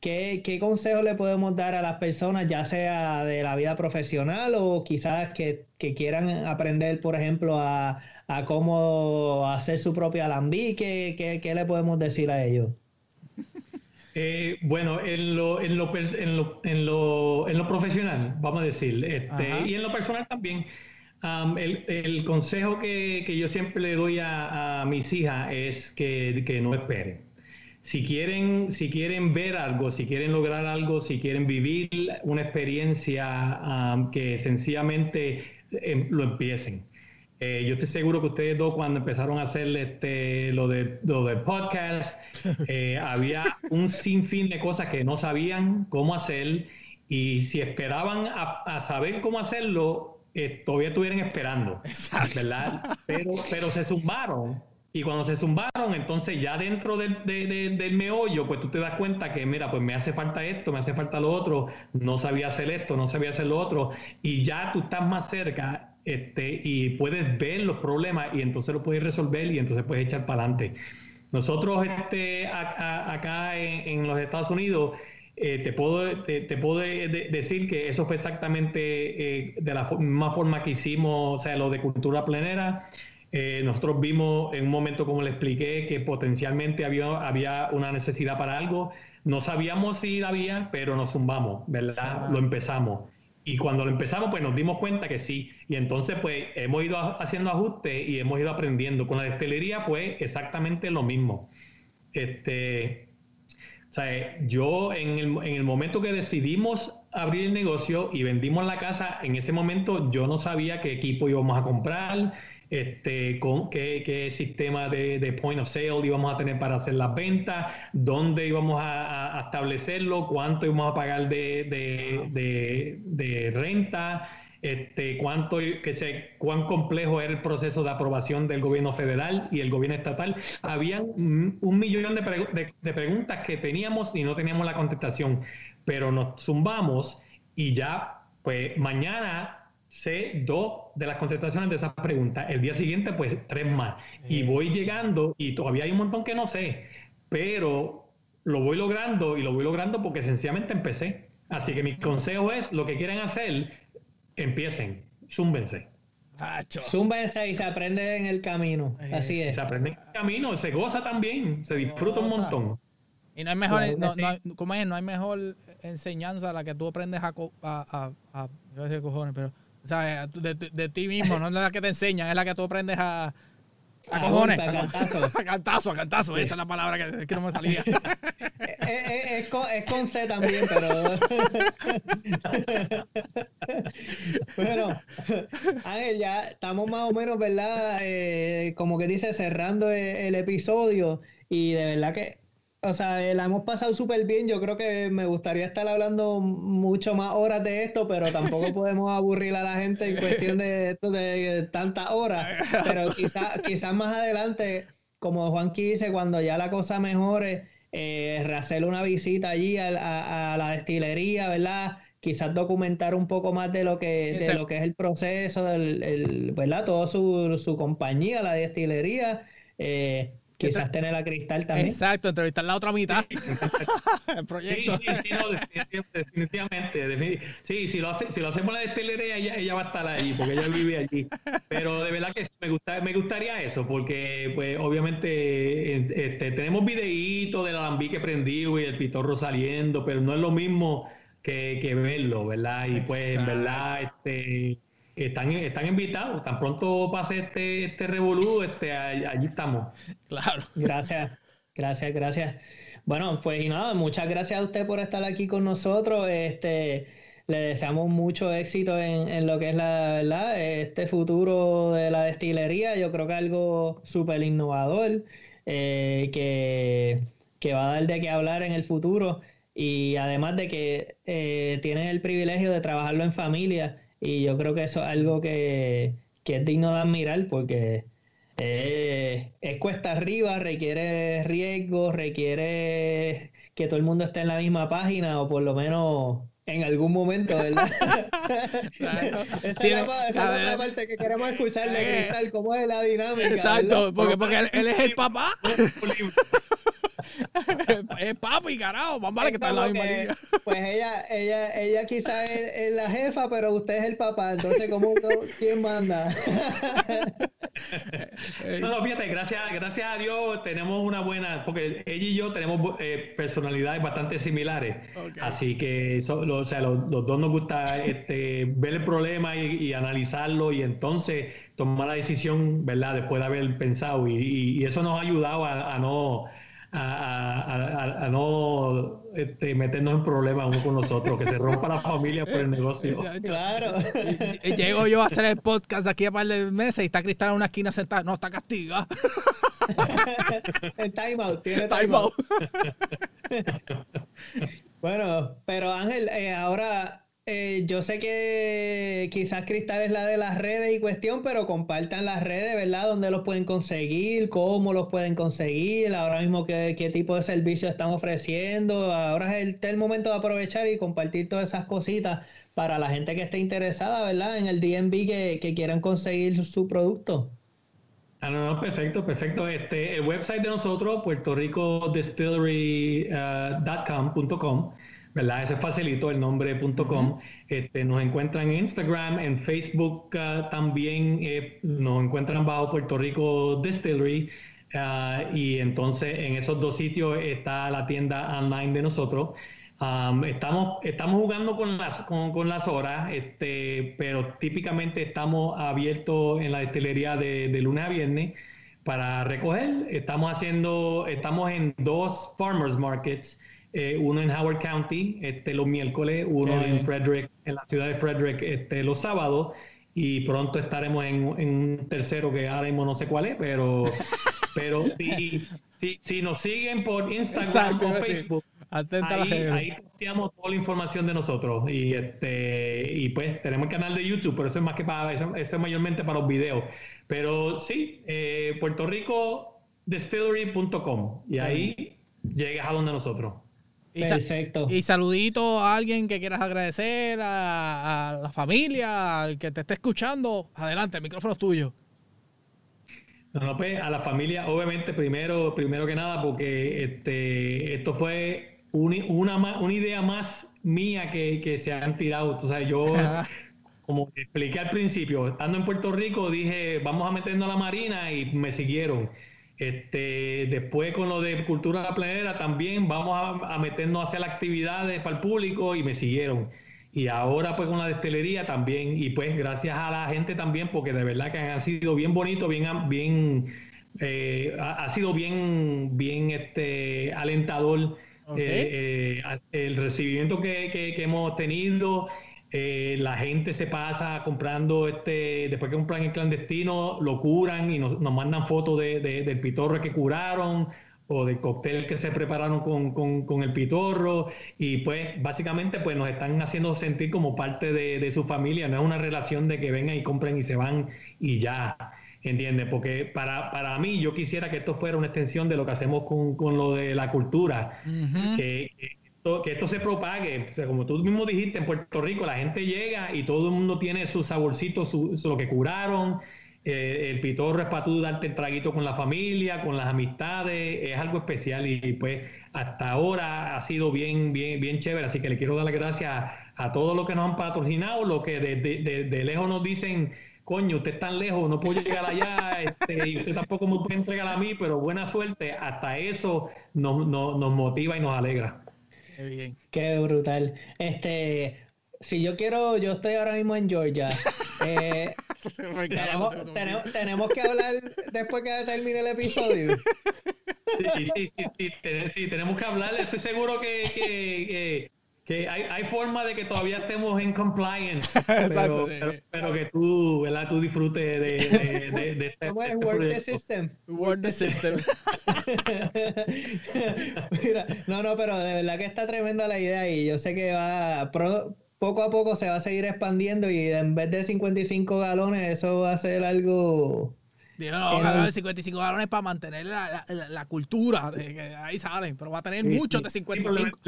¿Qué, ¿Qué consejo le podemos dar a las personas, ya sea de la vida profesional o quizás que, quieran aprender, por ejemplo, a, cómo hacer su propia alambique? ¿Qué, ¿Qué, le podemos decir a ellos? Eh, bueno, en lo, en, lo, en, lo, en, lo, en lo profesional, vamos a decir, este, y en lo personal también, el, el, consejo que, que, yo siempre le doy a, a mis hijas es que, que no esperen si quieren, si quieren ver algo, si quieren lograr algo, si quieren vivir una experiencia que sencillamente em, lo empiecen. Eh, yo estoy seguro que ustedes dos cuando empezaron a hacer este, lo, de, lo del podcast, eh, había un sinfín de cosas que no sabían cómo hacer y si esperaban a, saber cómo hacerlo, eh, todavía estuvieran esperando, ¿verdad? Pero, pero se sumaron y cuando se zumbaron, entonces ya dentro del, del meollo, pues tú te das cuenta que, mira, pues me hace falta esto, me hace falta lo otro, no sabía hacer esto, no sabía hacer lo otro, y ya tú estás más cerca este, y puedes ver los problemas y entonces lo puedes resolver y entonces puedes echar para adelante. Nosotros este, acá en, los Estados Unidos, eh, te puedo, te, puedo decir que eso fue exactamente eh, de la misma forma que hicimos, o sea, lo de cultura plenera. Eh, nosotros vimos en un momento, como le expliqué, que potencialmente había, había una necesidad para algo. No sabíamos si había, pero nos zumbamos, ¿verdad? Lo empezamos. Y cuando lo empezamos, pues nos dimos cuenta que sí. Y entonces, pues hemos ido haciendo ajustes y hemos ido aprendiendo. Con la destilería fue exactamente lo mismo. Este, o sea, yo en el, en el momento que decidimos abrir el negocio y vendimos la casa, en ese momento yo no sabía qué equipo íbamos a comprar, este, con qué, sistema de, point of sale íbamos a tener para hacer las ventas, dónde íbamos a, establecerlo, cuánto íbamos a pagar de, renta, este, cuánto, que se, cuán complejo era el proceso de aprobación del gobierno federal y el gobierno estatal. Habían un millón de, de preguntas que teníamos y no teníamos la contestación, pero nos zumbamos y ya, pues mañana sé dos de las contestaciones de esas preguntas. El día siguiente, pues tres más. Y voy llegando y todavía hay un montón que no sé, pero lo voy logrando y lo voy logrando porque sencillamente empecé. Así que mi consejo es, lo que quieren hacer, empiecen, zúmbense. Zúmbense y se aprende en el camino. Así es. Se aprende en el camino, se goza también, se disfruta un montón. Y no hay mejor, no, no, es? No hay mejor enseñanza la que tú aprendes a, a, a, a decir cojones, pero de, de, ti mismo, no es la que te enseñan, es la que tú aprendes a, a cojones. A cantazo. a cantazo, a cantazo. Esa es la palabra que, que no me salía. es, con, es, con, C también, pero. bueno, Ángel, ya estamos más o menos, ¿verdad? Eh, como que dice, cerrando el, episodio. Y de verdad que o sea, eh, la hemos pasado súper bien. Yo creo que me gustaría estar hablando mucho más horas de esto, pero tampoco podemos aburrir a la gente en cuestión de, esto de tantas horas. Pero quizás quizás más adelante, como Juan dice, cuando ya la cosa mejore, eh, hacer una visita allí a, la destilería, ¿verdad? quizás documentar un poco más de lo que, de lo que es el proceso, del, el, ¿verdad? Todo su, su compañía, la destilería. Eh, Quizás tener a Cristal también. Exacto, entrevistar la otra mitad. el proyecto. Sí, sí, no, definitivamente, Sí, si lo, hace, si lo hacemos la destilería, ella, ella va a estar ahí, porque ella vive allí. Pero de verdad que me, gusta, me gustaría eso, porque pues obviamente este, tenemos videitos del alambique prendido y el pitorro saliendo, pero no es lo mismo que, que verlo, ¿verdad? Y pues en verdad, este están, están invitados. Tan pronto pase este, este revolú, este, allí estamos. Claro. Gracias, gracias, gracias. Bueno, pues y nada, muchas gracias a usted por estar aquí con nosotros. Este, le deseamos mucho éxito en, lo que es la verdad, este futuro de la destilería. Yo creo que algo súper innovador eh, que, que, va a dar de qué hablar en el futuro. Y además de que eh, tienen el privilegio de trabajarlo en familia y yo creo que eso es algo que, es digno de admirar porque eh, es cuesta arriba, requiere riesgo, requiere que todo el mundo esté en la misma página o por lo menos en algún momento, ¿verdad? esa es, la, parte que queremos escuchar de eh, Cristal, cómo es la dinámica. Exacto, porque, porque él, es el papá. es papi, carajo, más vale que está en la misma línea. Pues ella, ella, ella quizás es, la jefa, pero usted es el papá, entonces ¿cómo, quién manda? no, no, fíjate, gracias, gracias a Dios tenemos una buena, porque ella y yo tenemos eh, personalidades bastante similares, así que o sea, los, dos nos gusta este, ver el problema y, analizarlo y entonces tomar la decisión, ¿verdad? Después de haber pensado y, eso nos ha ayudado a no a, no este, meternos en problemas uno con nosotros, que se rompa la familia por el negocio. Claro. Llego yo a hacer el podcast aquí a par de meses y está Cristal en una esquina sentada. No, está castiga. time out, tiene time, out. bueno, pero Ángel, eh, ahora eh, yo sé que quizás Cristal es la de las redes y cuestión, pero compartan las redes, ¿verdad? ¿Dónde los pueden conseguir? ¿Cómo los pueden conseguir? Ahora mismo, ¿qué, tipo de servicio están ofreciendo? Ahora es el, momento de aprovechar y compartir todas esas cositas para la gente que esté interesada, ¿verdad? En el DMV que, quieran conseguir su, producto. Ah, no, no, perfecto, perfecto. Este, el website de nosotros, puertoricodistillery.com. ¿verdad? Ese es facilito, el nombre.com. este, nos encuentran en Instagram, en Facebook ah, también eh, nos encuentran bajo Puerto Rico Distillery. Ah, y entonces en esos dos sitios está la tienda online de nosotros. estamos, estamos jugando con las, con, las horas, este, pero típicamente estamos abiertos en la destilería de, de lunes a viernes para recoger. Estamos haciendo, estamos en dos farmers markets eh, uno en Howard County este, los miércoles, uno en Frederick, en la ciudad de Frederick este, los sábados, y pronto estaremos en, un tercero que ahora mismo no sé cuál es, pero, pero si, si, nos siguen por Instagram o Facebook, ahí, ahí posteamos toda la información de nosotros y este y pues tenemos el canal de YouTube, pero eso es más que para eso, es mayormente para los videos. Pero sí, eh, Puerto Rico distillery.com y ahí llegas a donde nosotros. Y Perfecto. Y saludito a alguien que quieras agradecer, a, la familia, al que te esté escuchando. Adelante, el micrófono es tuyo. No, pues, a la familia, obviamente, primero, primero que nada, porque este, esto fue una, una idea más mía que, se han tirado. O sea, yo, como expliqué al principio, estando en Puerto Rico, dije, vamos a meternos a la marina y me siguieron. Este, después con lo de cultura planera también vamos a, meternos a hacer actividades para el público y me siguieron. Y ahora pues con la destilería también. Y pues gracias a la gente también porque de verdad que han sido bien bonito, bien, bien, eh, ha, sido bien, bien este, alentador eh, eh, el recibimiento que, que hemos tenido. Eh, la gente se pasa comprando este, después que plan en clandestino, lo curan y nos, mandan fotos de, del pitorro que curaron o del cóctel que se prepararon con, el pitorro. Y pues básicamente pues nos están haciendo sentir como parte de, su familia, no es una relación de que vengan y compren y se van y ya, ¿entiendes? Porque para, para mí yo quisiera que esto fuera una extensión de lo que hacemos con, lo de la cultura, que que esto se propague. como tú mismo dijiste, en Puerto Rico la gente llega y todo el mundo tiene su saborcito, su, lo que curaron. Eh, el pitorro es para tú darte el traguito con la familia, con las amistades, es algo especial y, pues hasta ahora ha sido bien, bien, bien chévere. Así que le quiero dar las gracias a, todos los que nos han patrocinado, los que de, lejos nos dicen, coño, usted es tan lejos, no puedo llegar allá, este, y usted tampoco me puede entregar a mí, pero buena suerte. Hasta eso nos, nos motiva y nos alegra. Qué bien. Qué brutal. Este, si yo quiero, yo estoy ahora mismo en Georgia. Eh, tenemos, que hablar después que termine el episodio. Sí, sí, sí, sí, tenemos que hablar. Estoy seguro que, que, hay, hay, forma de que todavía estemos en compliance. Pero, pero, que tú, ¿verdad? Tú disfrutes de, de, de, este, ¿Cómo es? Este Word the System. Word the System. Mira, no, no, pero de verdad que está tremenda la idea y yo sé que va poco a poco se va a seguir expandiendo y en vez de 55 galones, eso va a ser algo. no, 55 galones para mantener la, la, cultura, de que ahí salen, pero va a tener muchos de 55.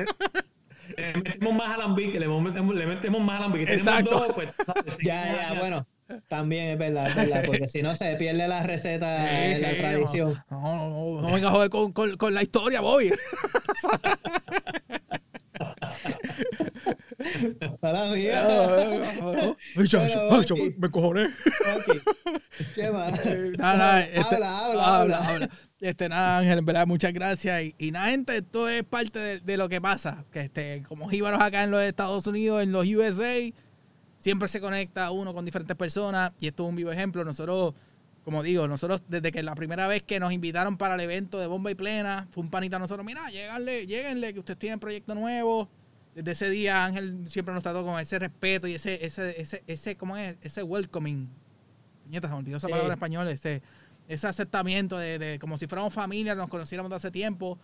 Le, metemos más alambique, le metemos, le metemos más alambique. Exacto. pues, ya, ya, bueno. También es verdad, es verdad, porque si no se pierde la receta, de la tradición. No, no, no, no venga a joder con, con, con la historia, voy. Para mí. me cojones. ¿Qué más? Este, habla, habla, habla, habla. Este, nada, Ángel, en verdad, muchas gracias. Y, nada, gente, esto es parte de, lo que pasa. Que este, como jíbaros acá en los Estados Unidos, en los USA, siempre se conecta uno con diferentes personas. Y esto es un vivo ejemplo. Nosotros, como digo, nosotros desde que la primera vez que nos invitaron para el evento de Bomba y Plena, fue un panita a nosotros, mira, lleguenle, lleguenle, que ustedes tienen proyecto nuevo desde ese día Ángel siempre nos trató con ese respeto y ese, ese, ese, ese ¿cómo es? Ese welcoming. Puñetas, olvidó esa palabra en español, ese, ese aceptamiento de, de, como si fuéramos familia, nos conociéramos de hace tiempo.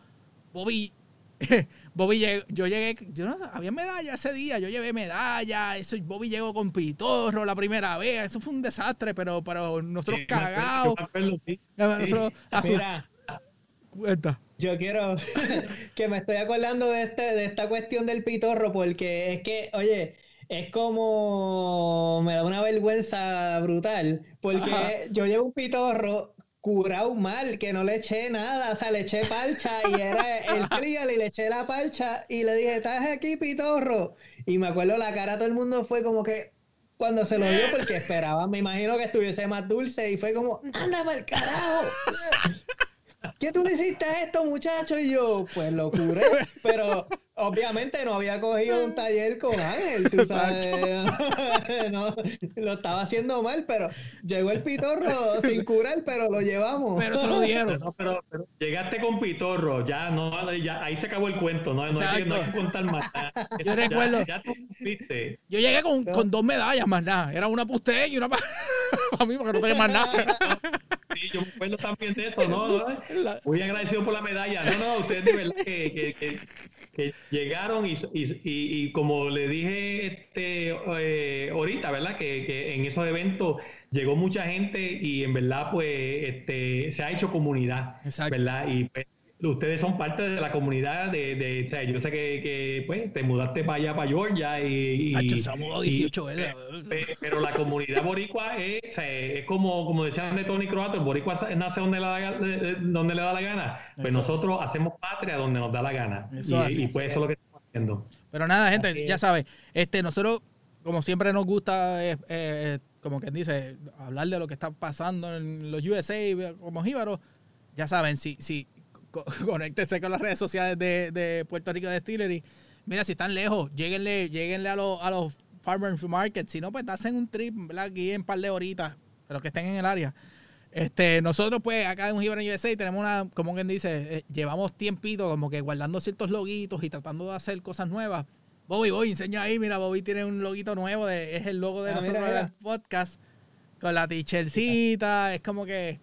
Bobby, Bobby yo llegué, yo no, había medalla ese día, yo llevé medalla, eso, Bobby llegó con pitorro la primera vez, eso fue un desastre, pero, pero nosotros cagados. Nosotros, yo quiero que me estoy acordando de, este, de esta cuestión del pitorro, porque es que, oye, es como me da una vergüenza brutal, porque yo llevo un pitorro curado mal, que no le eché nada, o sea, le eché parcha y era el trial y le eché la parcha y le dije, ¿estás aquí, pitorro? Y me acuerdo la cara, todo el mundo fue como que, cuando se lo dio porque esperaba, me imagino que estuviese más dulce y fue como, anda mal carajo. ¿qué tú le hiciste a esto, muchacho? Y yo, pues lo curé, pero obviamente no había cogido un taller con Ángel, tú sabes. no, lo estaba haciendo mal, pero llegó el pitorro sin curar, pero lo llevamos. Pero se lo dieron. pero, llegaste con pitorro, ya no, ya, ahí se acabó el cuento, no, no, hay, que, contar más. Yo recuerdo. yo llegué con, con, dos medallas más nada. Era una para usted y una para, mí, porque no tenía más nada. Sí, yo me acuerdo también de eso, ¿no? Muy agradecido por la medalla. No, no, ustedes de verdad que, que, que, llegaron y, y, y, como le dije este, eh, ahorita, ¿verdad? Que, en esos eventos llegó mucha gente y en verdad pues este, se ha hecho comunidad, Exacto. ¿verdad? Y pues, ustedes son parte de la comunidad de, de o sea, yo sé que, que, pues te mudaste para allá, para Georgia y... y se mudado 18 veces. Pero la comunidad boricua es, es como, como decían de Tony Croato, el boricua nace donde le da, donde le da la gana. Pues nosotros hacemos patria donde nos da la gana. y, pues eso es lo que estamos haciendo. Pero nada, gente, ya sabes, este, nosotros, como siempre nos gusta, eh, eh, como quien dice, hablar de lo que está pasando en los USA como jíbaros, ya saben, si, si conéctese con las redes sociales de, de Puerto Rico de Stillery. Mira, si están lejos, lleguenle, lleguenle a, los, a los farmers market. Si no, pues hacen un trip, ¿verdad? Aquí en par de horitas, pero que estén en el área. Este, nosotros, pues, acá en un en USA tenemos una, como quien dice, eh, llevamos tiempito como que guardando ciertos loguitos y tratando de hacer cosas nuevas. Bobby, Bobby, enseña ahí, mira, Bobby tiene un loguito nuevo, de, es el logo de ah, nosotros del podcast, con la tichercita, es como que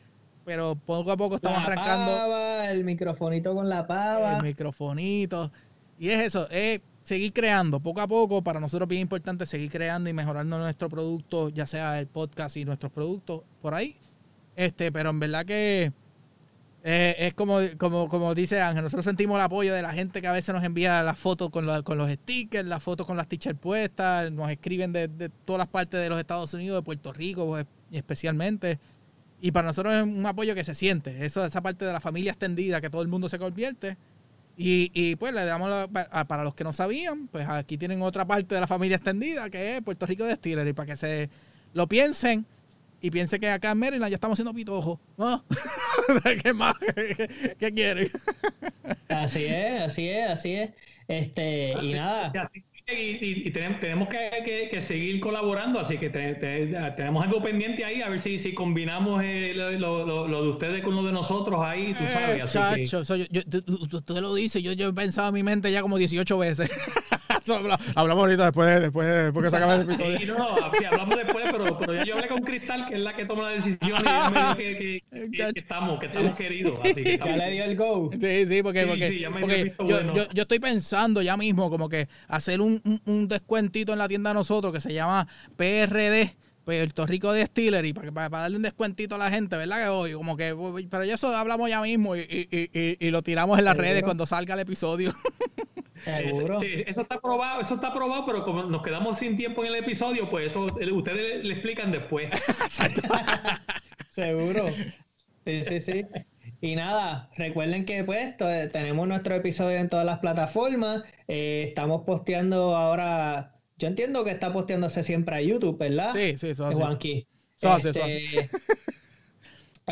pero poco a poco estamos la arrancando. el microfonito con la pava. El microfonito. Y es eso, es seguir creando poco a poco. Para nosotros es bien importante seguir creando y mejorando nuestro producto, ya sea el podcast y nuestros productos por ahí. Este, pero en verdad que Eh, es como, como, como dice Ángel, nosotros sentimos el apoyo de la gente que a veces nos envía las fotos con, con los stickers, las fotos con las t-shirts puestas, nos escriben de, de, todas las partes de los Estados Unidos, de Puerto Rico pues, especialmente. Y para nosotros es un apoyo que se siente, eso esa parte de la familia extendida, que todo el mundo se convierte. Y, y pues le damos, para los que no sabían, pues aquí tienen otra parte de la familia extendida, que es Puerto Rico de Steelers, y para que se lo piensen y piense que acá en Maryland ya estamos haciendo pitojos. ¿No? ¿Qué más? ¿Qué, quieren? así es, así es, así es. Este, y nada. Y, tenemos, que, seguir colaborando, así que tenemos algo pendiente ahí, a ver si, si combinamos eh, lo, de ustedes con lo de nosotros ahí, tú sabes. Así usted lo dice, yo, yo he pensado en mi mente ya como 18 veces. hablamos ahorita después, después, después que se acabe el episodio. Sí, no, no, hablamos después, pero, pero ya yo hablé con Cristal, que es la que toma la decisión y que, que, que, estamos, que estamos queridos. Así que Ya le dio el go. Sí, sí, porque, porque, porque yo, yo, yo, estoy pensando ya mismo como que hacer un, un, un descuentito en la tienda de nosotros que se llama PRD Puerto Rico de Steelers y para, para, darle un descuentito a la gente, ¿verdad? Que hoy, como que, pero ya eso hablamos ya mismo y, y, y, y lo tiramos en las redes cuando salga el episodio. Seguro. Sí, eso está probado, eso está probado, pero como nos quedamos sin tiempo en el episodio, pues eso ustedes le explican después. Seguro. Sí, sí, sí. Y nada, recuerden que pues tenemos nuestro episodio en todas las plataformas. Eh, estamos posteando ahora yo entiendo que está posteándose siempre a YouTube, ¿verdad? Sí, sí, eso hace. Juanqui. Eso hace, eso hace.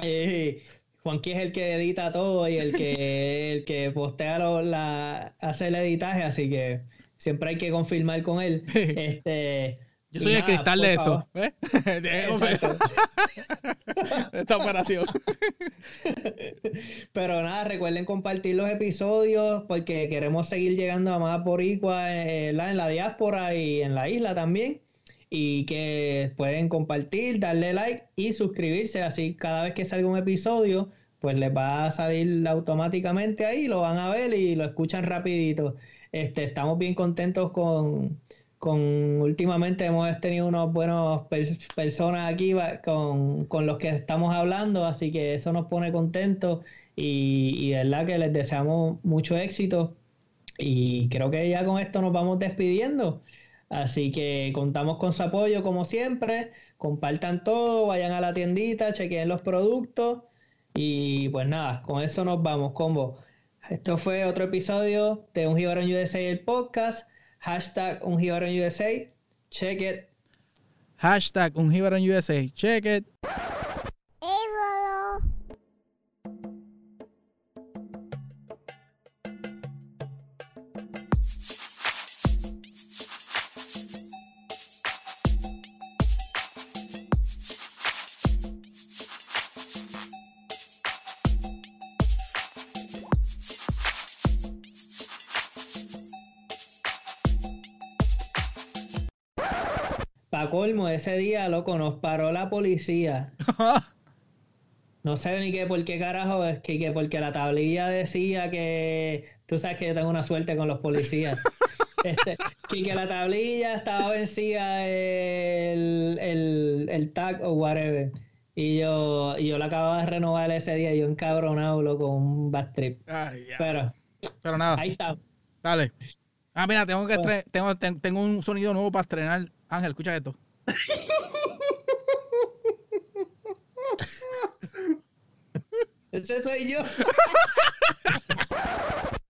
Eh, Juanqui es el que edita todo y el que, el que postea lo, la, hace el editaje, así que siempre hay que confirmar con él. Este, yo soy el cristal de esto. ¿eh? de esta operación. Pero nada, recuerden compartir los episodios porque queremos seguir llegando a más boricuas eh, en la diáspora y en la isla también. Y que pueden compartir, darle like y suscribirse. Así cada vez que salga un episodio, pues les va a salir automáticamente ahí, lo van a ver y lo escuchan rapidito. Este, estamos bien contentos con, con últimamente hemos tenido unos buenos personas aquí con, los que estamos hablando, así que eso nos pone contentos y, y de verdad que les deseamos mucho éxito y creo que ya con esto nos vamos despidiendo. Así que contamos con su apoyo como siempre, compartan todo, vayan a la tiendita, chequen los productos y pues nada, con eso nos vamos, combo. Esto fue otro episodio de Un Gibarón USA el podcast. Hashtag un USA. Check it. Hashtag un USA. Check it. Ese día, loco, nos paró la policía. no sé ni qué, por qué carajo, es que, porque la tablilla decía que. Tú sabes que yo tengo una suerte con los policías. este, que, la tablilla estaba vencida el, el, el tag o whatever. Y yo, y yo la acababa de renovar ese día, yo encabronado, loco, un bad trip. Pero, pero nada. Ahí está. Dale. Ah, mira, tengo que tengo, tengo un sonido nuevo para estrenar. Ángel, escucha esto. Ese soy yo.